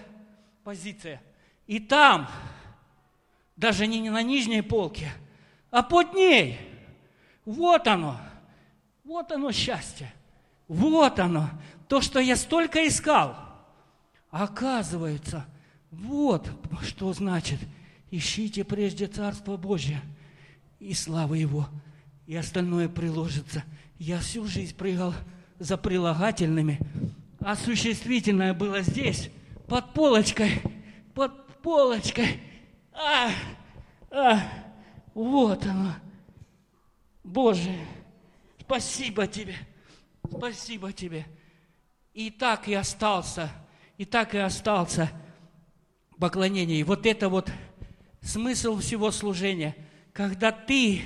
позиция. И там, даже не на нижней полке, а под ней, вот оно, вот оно счастье, вот оно, то, что я столько искал. оказывается, вот что значит, ищите прежде Царство Божье и славы Его, и остальное приложится. Я всю жизнь прыгал за прилагательными, а существительное было здесь, под полочкой, под полочкой. А, а, вот оно. Боже, спасибо тебе, спасибо тебе. И так и остался, и так и остался поклонение. И вот это вот смысл всего служения, когда ты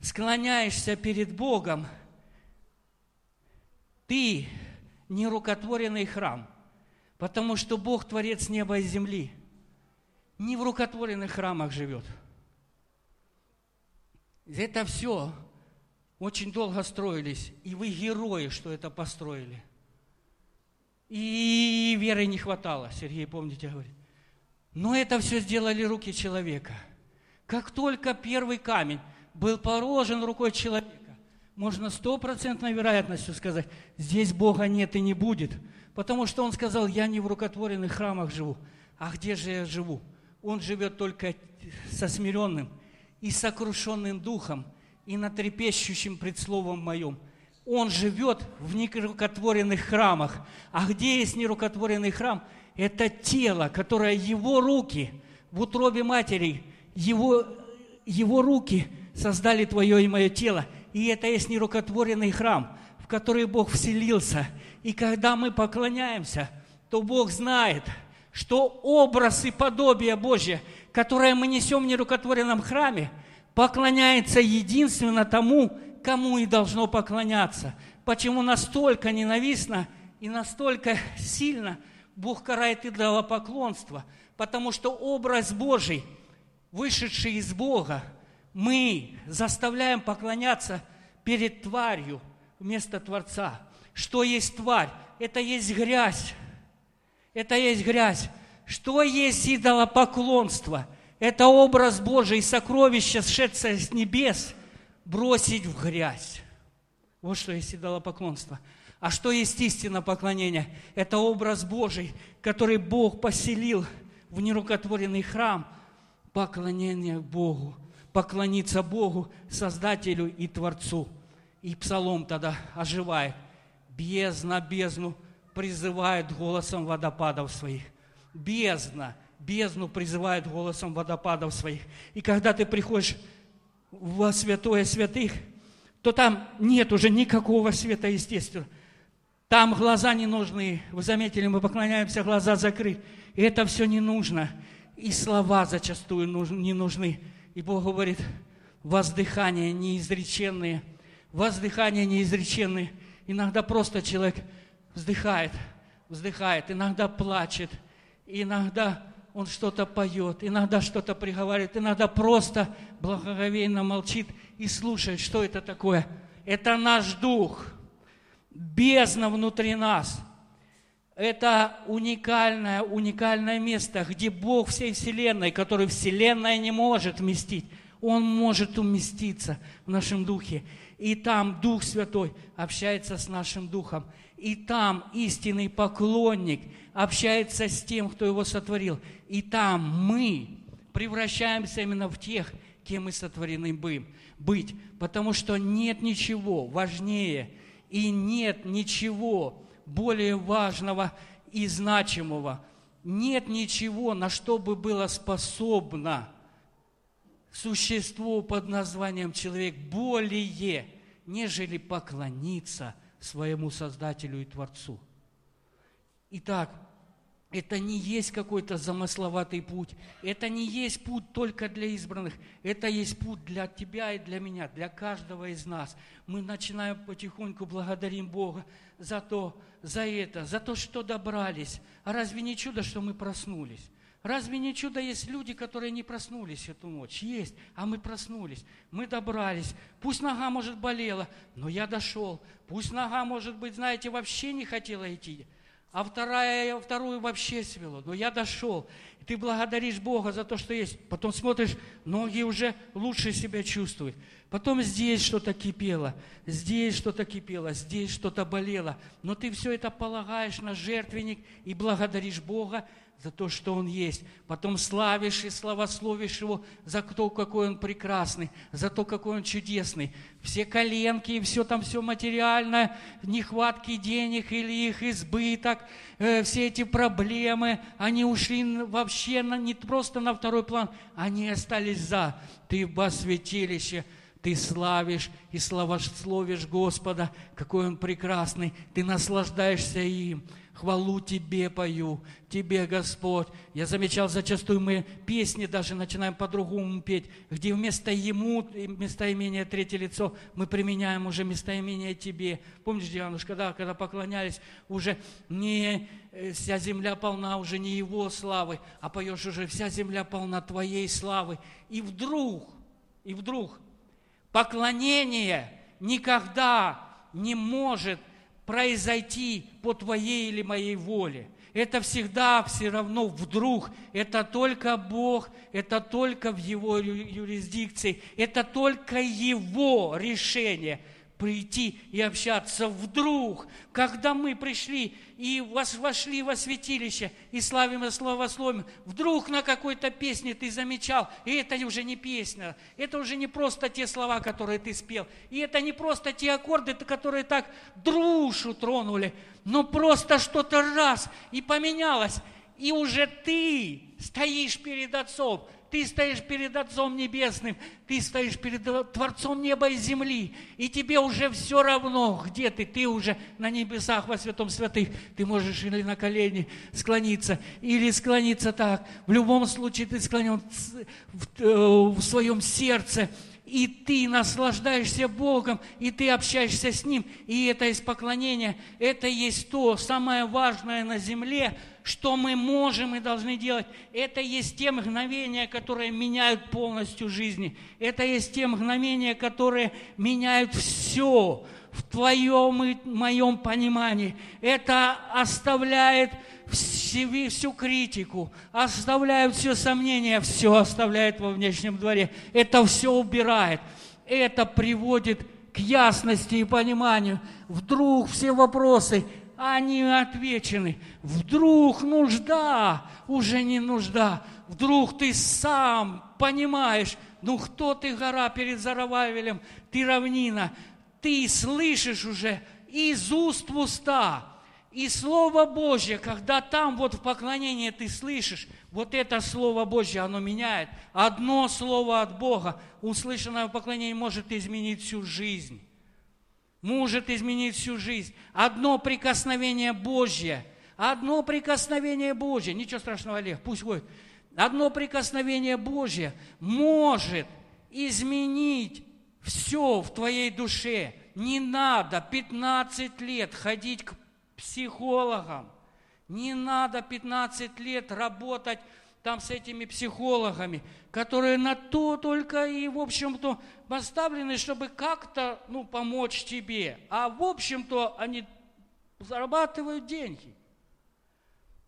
склоняешься перед Богом, ты не рукотворенный храм, потому что Бог творец неба и земли, не в рукотворенных храмах живет. Это все очень долго строились, и вы герои, что это построили. И веры не хватало, Сергей, помните, говорит. Но это все сделали руки человека. Как только первый камень был положен рукой человека, можно стопроцентной вероятностью сказать, здесь Бога нет и не будет. Потому что он сказал, я не в рукотворенных храмах живу. А где же я живу? Он живет только со смиренным и сокрушенным духом, и на трепещущим пред словом моем. Он живет в нерукотворенных храмах. А где есть нерукотворенный храм? Это тело, которое его руки в утробе матери, его, его руки создали твое и мое тело. И это есть нерукотворенный храм, в который Бог вселился. И когда мы поклоняемся, то Бог знает, что образ и подобие Божье, которое мы несем в нерукотворенном храме, поклоняется единственно тому, кому и должно поклоняться. Почему настолько ненавистно и настолько сильно Бог карает идолопоклонство? Потому что образ Божий, вышедший из Бога, мы заставляем поклоняться перед тварью вместо Творца. Что есть тварь? Это есть грязь. Это есть грязь. Что есть идолопоклонство? Это образ Божий, сокровище, сшедшее с небес, бросить в грязь. Вот что есть идолопоклонство. А что есть истинное поклонение? Это образ Божий, который Бог поселил в нерукотворенный храм. Поклонение Богу поклониться Богу, Создателю и Творцу. И псалом тогда оживает. Бездна бездну призывает голосом водопадов своих. Бездна, бездну призывает голосом водопадов своих. И когда ты приходишь во святое святых, то там нет уже никакого света, естественно. Там глаза не нужны. Вы заметили, мы поклоняемся, глаза закрыты. И это все не нужно. И слова зачастую не нужны. И Бог говорит, воздыхания неизреченные, воздыхания неизреченные. Иногда просто человек вздыхает, вздыхает, иногда плачет, иногда он что-то поет, иногда что-то приговаривает, иногда просто благоговейно молчит и слушает, что это такое. Это наш дух, бездна внутри нас. Это уникальное, уникальное место, где Бог всей Вселенной, который Вселенная не может вместить, Он может уместиться в нашем духе. И там Дух Святой общается с нашим духом. И там истинный поклонник общается с тем, кто его сотворил. И там мы превращаемся именно в тех, кем мы сотворены быть. Потому что нет ничего важнее и нет ничего более важного и значимого. Нет ничего, на что бы было способно существо под названием человек более, нежели поклониться своему Создателю и Творцу. Итак, это не есть какой-то замысловатый путь. Это не есть путь только для избранных. Это есть путь для тебя и для меня, для каждого из нас. Мы начинаем потихоньку благодарим Бога за то, за это, за то, что добрались. А разве не чудо, что мы проснулись? Разве не чудо есть люди, которые не проснулись эту ночь? Есть, а мы проснулись, мы добрались. Пусть нога, может, болела, но я дошел. Пусть нога, может быть, знаете, вообще не хотела идти. А вторая, вторую вообще свело. Но я дошел. И ты благодаришь Бога за то, что есть. Потом смотришь, ноги уже лучше себя чувствуют. Потом здесь что-то кипело, здесь что-то кипело, здесь что-то болело. Но ты все это полагаешь на жертвенник и благодаришь Бога за то, что Он есть. Потом славишь и славословишь Его за то, какой Он прекрасный, за то, какой Он чудесный. Все коленки и все там, все материальное, нехватки денег или их избыток, э, все эти проблемы, они ушли вообще на, не просто на второй план, они остались за. Ты во святилище, ты славишь и славословишь Господа, какой Он прекрасный, ты наслаждаешься им. Хвалу Тебе пою, Тебе, Господь. Я замечал, зачастую мы песни даже начинаем по-другому петь, где вместо Ему, местоимение третье лицо, мы применяем уже местоимение Тебе. Помнишь, Диануш, когда, когда поклонялись, уже не э, вся земля полна уже не Его славы, а поешь уже вся земля полна Твоей славы. И вдруг, и вдруг поклонение никогда не может – произойти по твоей или моей воле. Это всегда все равно вдруг. Это только Бог, это только в Его юрисдикции, это только Его решение – прийти и общаться. Вдруг, когда мы пришли и вошли во святилище, и славим и славословим, вдруг на какой-то песне ты замечал, и это уже не песня, это уже не просто те слова, которые ты спел, и это не просто те аккорды, которые так душу тронули, но просто что-то раз и поменялось, и уже ты стоишь перед Отцом, ты стоишь перед Отцом Небесным, ты стоишь перед Творцом неба и земли, и тебе уже все равно, где ты, ты уже на небесах во святом святых, ты можешь или на колени склониться, или склониться так. В любом случае ты склонен в, э, в своем сердце, и ты наслаждаешься Богом, и ты общаешься с Ним, и это есть поклонение, это есть то самое важное на земле, что мы можем и должны делать. Это есть те мгновения, которые меняют полностью жизни. Это есть те мгновения, которые меняют все в твоем и моем понимании. Это оставляет всю, всю критику, оставляет все сомнения, все оставляет во внешнем дворе. Это все убирает. Это приводит к ясности и пониманию. Вдруг все вопросы они отвечены. Вдруг нужда, уже не нужда. Вдруг ты сам понимаешь, ну кто ты гора перед Зарававелем, ты равнина. Ты слышишь уже из уст в уста. И Слово Божье, когда там вот в поклонении ты слышишь, вот это Слово Божье, оно меняет. Одно Слово от Бога, услышанное в поклонении, может изменить всю жизнь может изменить всю жизнь. Одно прикосновение Божье, одно прикосновение Божье, ничего страшного, Олег, пусть ходит. Одно прикосновение Божье может изменить все в твоей душе. Не надо 15 лет ходить к психологам. Не надо 15 лет работать там с этими психологами, которые на то только и, в общем-то, поставлены, чтобы как-то, ну, помочь тебе. А, в общем-то, они зарабатывают деньги.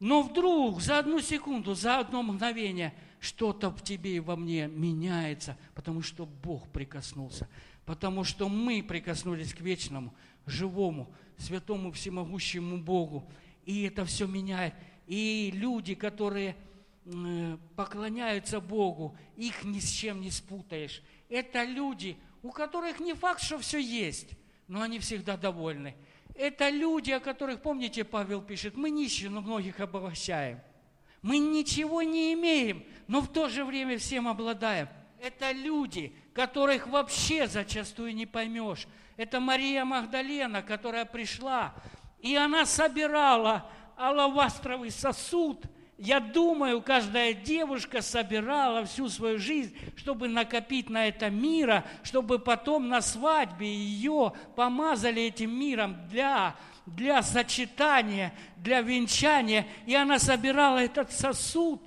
Но вдруг за одну секунду, за одно мгновение что-то в тебе и во мне меняется, потому что Бог прикоснулся, потому что мы прикоснулись к вечному, живому, святому, всемогущему Богу. И это все меняет. И люди, которые поклоняются Богу, их ни с чем не спутаешь. Это люди, у которых не факт, что все есть, но они всегда довольны. Это люди, о которых, помните, Павел пишет, мы нищие, но многих обогащаем. Мы ничего не имеем, но в то же время всем обладаем. Это люди, которых вообще зачастую не поймешь. Это Мария Магдалена, которая пришла, и она собирала алавастровый сосуд – я думаю, каждая девушка собирала всю свою жизнь, чтобы накопить на это мира, чтобы потом на свадьбе ее помазали этим миром для, для сочетания, для венчания. И она собирала этот сосуд,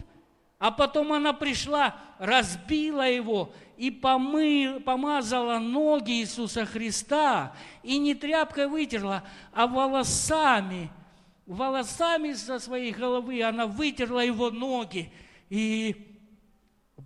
а потом она пришла, разбила его и помы, помазала ноги Иисуса Христа, и не тряпкой вытерла, а волосами – волосами со своей головы, она вытерла его ноги. И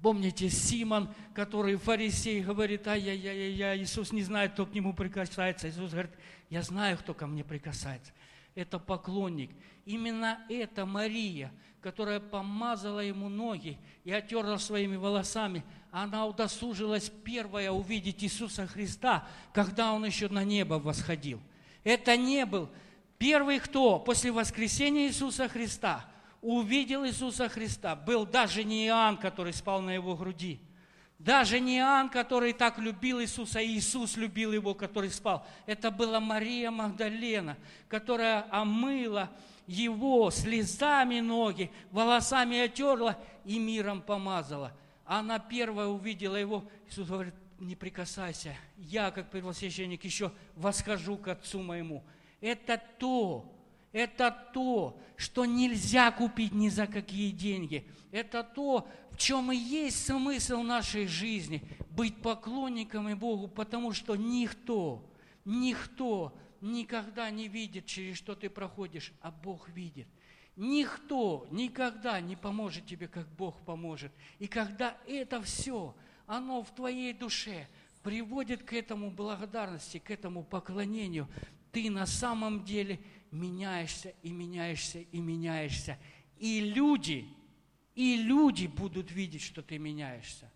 помните, Симон, который фарисей, говорит, ай-яй-яй-яй, Иисус не знает, кто к нему прикасается. Иисус говорит, я знаю, кто ко мне прикасается. Это поклонник. Именно это Мария, которая помазала ему ноги и отерла своими волосами, она удосужилась первая увидеть Иисуса Христа, когда он еще на небо восходил. Это не был первый, кто после воскресения Иисуса Христа увидел Иисуса Христа, был даже не Иоанн, который спал на его груди – даже не Иоанн, который так любил Иисуса, а Иисус любил его, который спал. Это была Мария Магдалена, которая омыла его слезами ноги, волосами отерла и миром помазала. Она первая увидела его. Иисус говорит, не прикасайся. Я, как первосвященник, еще восхожу к Отцу моему. Это то, это то, что нельзя купить ни за какие деньги. Это то, в чем и есть смысл нашей жизни. Быть поклонниками Богу, потому что никто, никто никогда не видит, через что ты проходишь, а Бог видит. Никто никогда не поможет тебе, как Бог поможет. И когда это все, оно в твоей душе приводит к этому благодарности, к этому поклонению, ты на самом деле – меняешься и меняешься и меняешься. И люди, и люди будут видеть, что ты меняешься.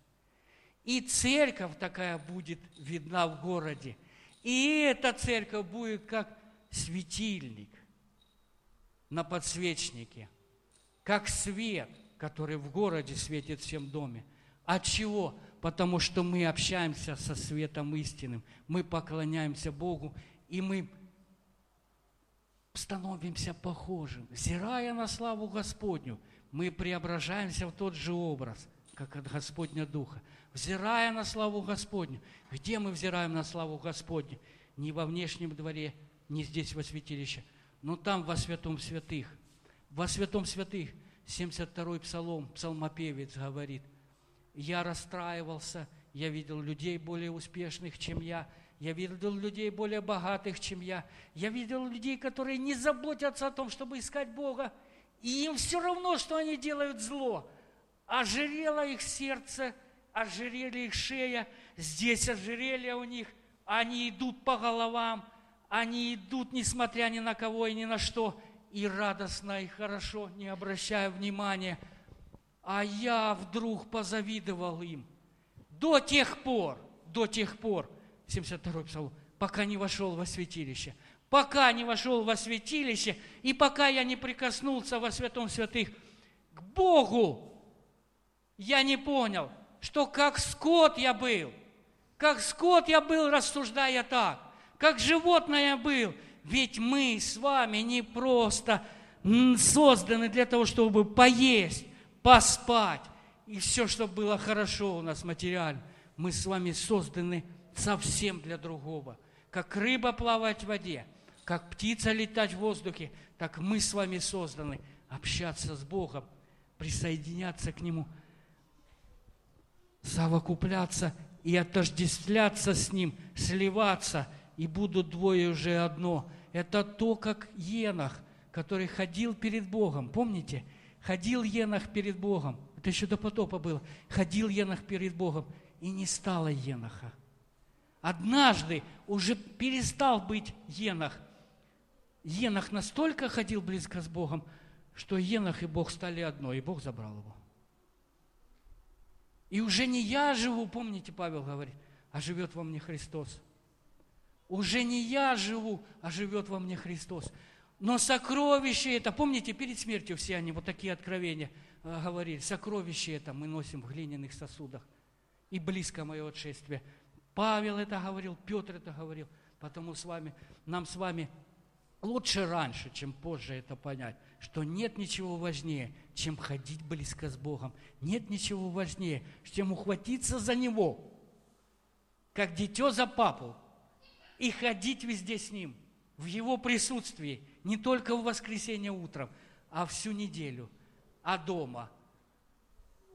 И церковь такая будет видна в городе. И эта церковь будет как светильник на подсвечнике, как свет, который в городе светит всем доме. От чего? Потому что мы общаемся со светом истинным, мы поклоняемся Богу, и мы становимся похожим. Взирая на славу Господню, мы преображаемся в тот же образ, как от Господня Духа. Взирая на славу Господню. Где мы взираем на славу Господню? Не во внешнем дворе, не здесь во святилище, но там во святом святых. Во святом святых 72-й псалом, псалмопевец говорит, «Я расстраивался, я видел людей более успешных, чем я, я видел людей более богатых, чем я. Я видел людей, которые не заботятся о том, чтобы искать Бога. И им все равно, что они делают зло. Ожирело их сердце, ожирели их шея, здесь ожерелье у них. Они идут по головам, они идут, несмотря ни на кого и ни на что, и радостно, и хорошо, не обращая внимания. А я вдруг позавидовал им. До тех пор, до тех пор – 72-й псалом, пока не вошел во святилище. Пока не вошел во святилище, и пока я не прикоснулся во святом святых к Богу, я не понял, что как скот я был, как скот я был, рассуждая так, как животное я был. Ведь мы с вами не просто созданы для того, чтобы поесть, поспать, и все, чтобы было хорошо у нас материально. Мы с вами созданы совсем для другого. Как рыба плавать в воде, как птица летать в воздухе, так мы с вами созданы общаться с Богом, присоединяться к Нему, совокупляться и отождествляться с Ним, сливаться, и будут двое уже одно. Это то, как Енах, который ходил перед Богом. Помните? Ходил Енах перед Богом. Это еще до потопа было. Ходил Енах перед Богом, и не стало Еноха однажды уже перестал быть Енах. Енах настолько ходил близко с Богом, что Енах и Бог стали одно, и Бог забрал его. И уже не я живу, помните, Павел говорит, а живет во мне Христос. Уже не я живу, а живет во мне Христос. Но сокровище это, помните, перед смертью все они вот такие откровения э, говорили, сокровище это мы носим в глиняных сосудах. И близко мое отшествие – Павел это говорил, Петр это говорил. Потому с вами, нам с вами лучше раньше, чем позже это понять, что нет ничего важнее, чем ходить близко с Богом. Нет ничего важнее, чем ухватиться за Него, как дитё за папу, и ходить везде с Ним, в Его присутствии, не только в воскресенье утром, а всю неделю, а дома,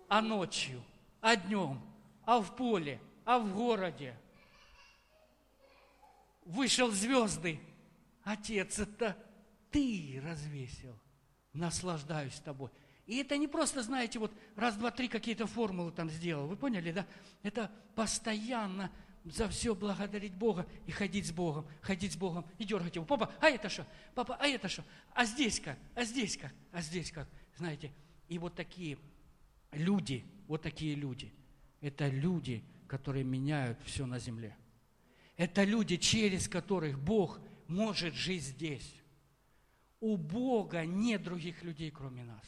а ночью, а днем, а в поле – а в городе. Вышел звезды. Отец, это ты развесил, наслаждаюсь тобой. И это не просто, знаете, вот раз, два, три какие-то формулы там сделал. Вы поняли, да? Это постоянно за все благодарить Бога и ходить с Богом, ходить с Богом и дергать его. Папа, а это что? Папа, а это что? А здесь как? А здесь как? А здесь как? Знаете, и вот такие люди, вот такие люди, это люди, которые меняют все на земле. Это люди, через которых Бог может жить здесь. У Бога нет других людей, кроме нас.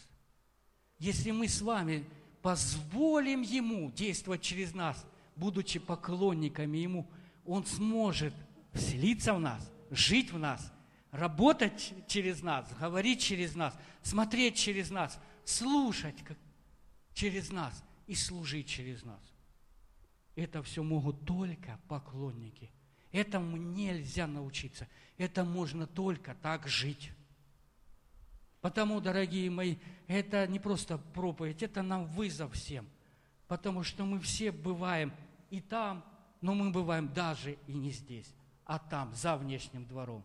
Если мы с вами позволим Ему действовать через нас, будучи поклонниками Ему, Он сможет вселиться в нас, жить в нас, работать через нас, говорить через нас, смотреть через нас, слушать через нас и служить через нас. Это все могут только поклонники. Этому нельзя научиться. Это можно только так жить. Потому, дорогие мои, это не просто проповедь, это нам вызов всем. Потому что мы все бываем и там, но мы бываем даже и не здесь, а там, за внешним двором.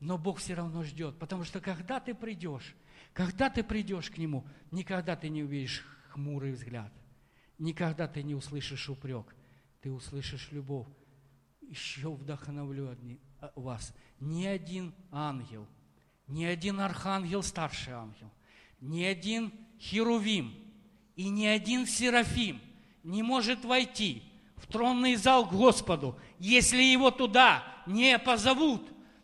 Но Бог все равно ждет, потому что когда ты придешь, когда ты придешь к Нему, никогда ты не увидишь хмурый взгляд, никогда ты не услышишь упрек, ты услышишь любовь. Еще вдохновлю а, вас. Ни один ангел – ни один архангел, старший ангел, ни один херувим и ни один серафим не может войти в тронный зал к Господу, если его туда не позовут.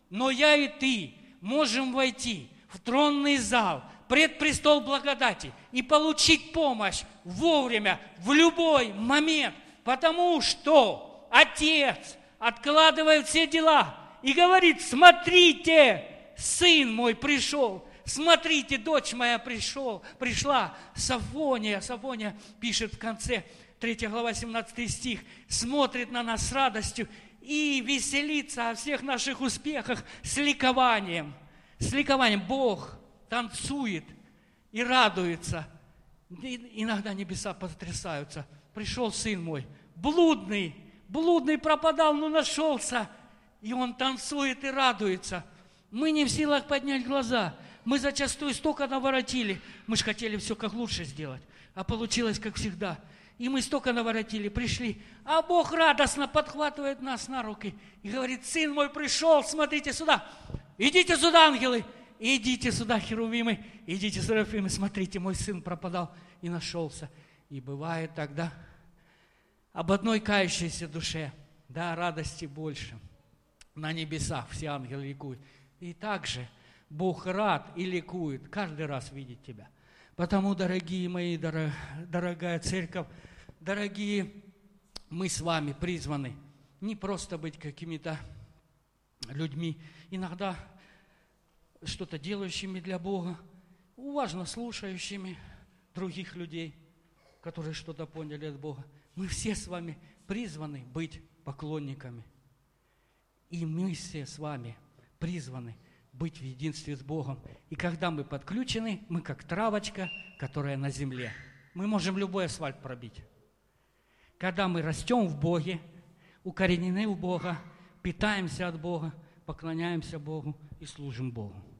Но я и ты можем войти в тронный зал, пред престол благодати и получить помощь вовремя, в любой момент, потому что Отец откладывает все дела и говорит, смотрите, сын мой пришел, смотрите, дочь моя пришел, пришла, Сафония, Сафония пишет в конце 3 глава 17 стих, смотрит на нас с радостью и веселится о всех наших успехах с ликованием. С ликованием Бог танцует и радуется. И иногда небеса потрясаются. Пришел сын мой, блудный, блудный пропадал, но нашелся. И он танцует и радуется – мы не в силах поднять глаза. Мы зачастую столько наворотили. Мы же хотели все как лучше сделать. А получилось как всегда. И мы столько наворотили, пришли. А Бог радостно подхватывает нас на руки и говорит, сын мой пришел, смотрите сюда. Идите сюда, ангелы. Идите сюда, херувимы. Идите, серафимы. Смотрите, мой сын пропадал и нашелся. И бывает тогда об одной кающейся душе, да, радости больше. На небесах все ангелы ликуют. И также Бог рад и ликует каждый раз видеть тебя. Потому, дорогие мои, дорогая церковь, дорогие, мы с вами призваны не просто быть какими-то людьми, иногда что-то делающими для Бога, уважно слушающими других людей, которые что-то поняли от Бога. Мы все с вами призваны быть поклонниками. И мы все с вами – призваны быть в единстве с Богом. И когда мы подключены, мы как травочка, которая на земле. Мы можем любой асфальт пробить. Когда мы растем в Боге, укоренены в Бога, питаемся от Бога, поклоняемся Богу и служим Богу.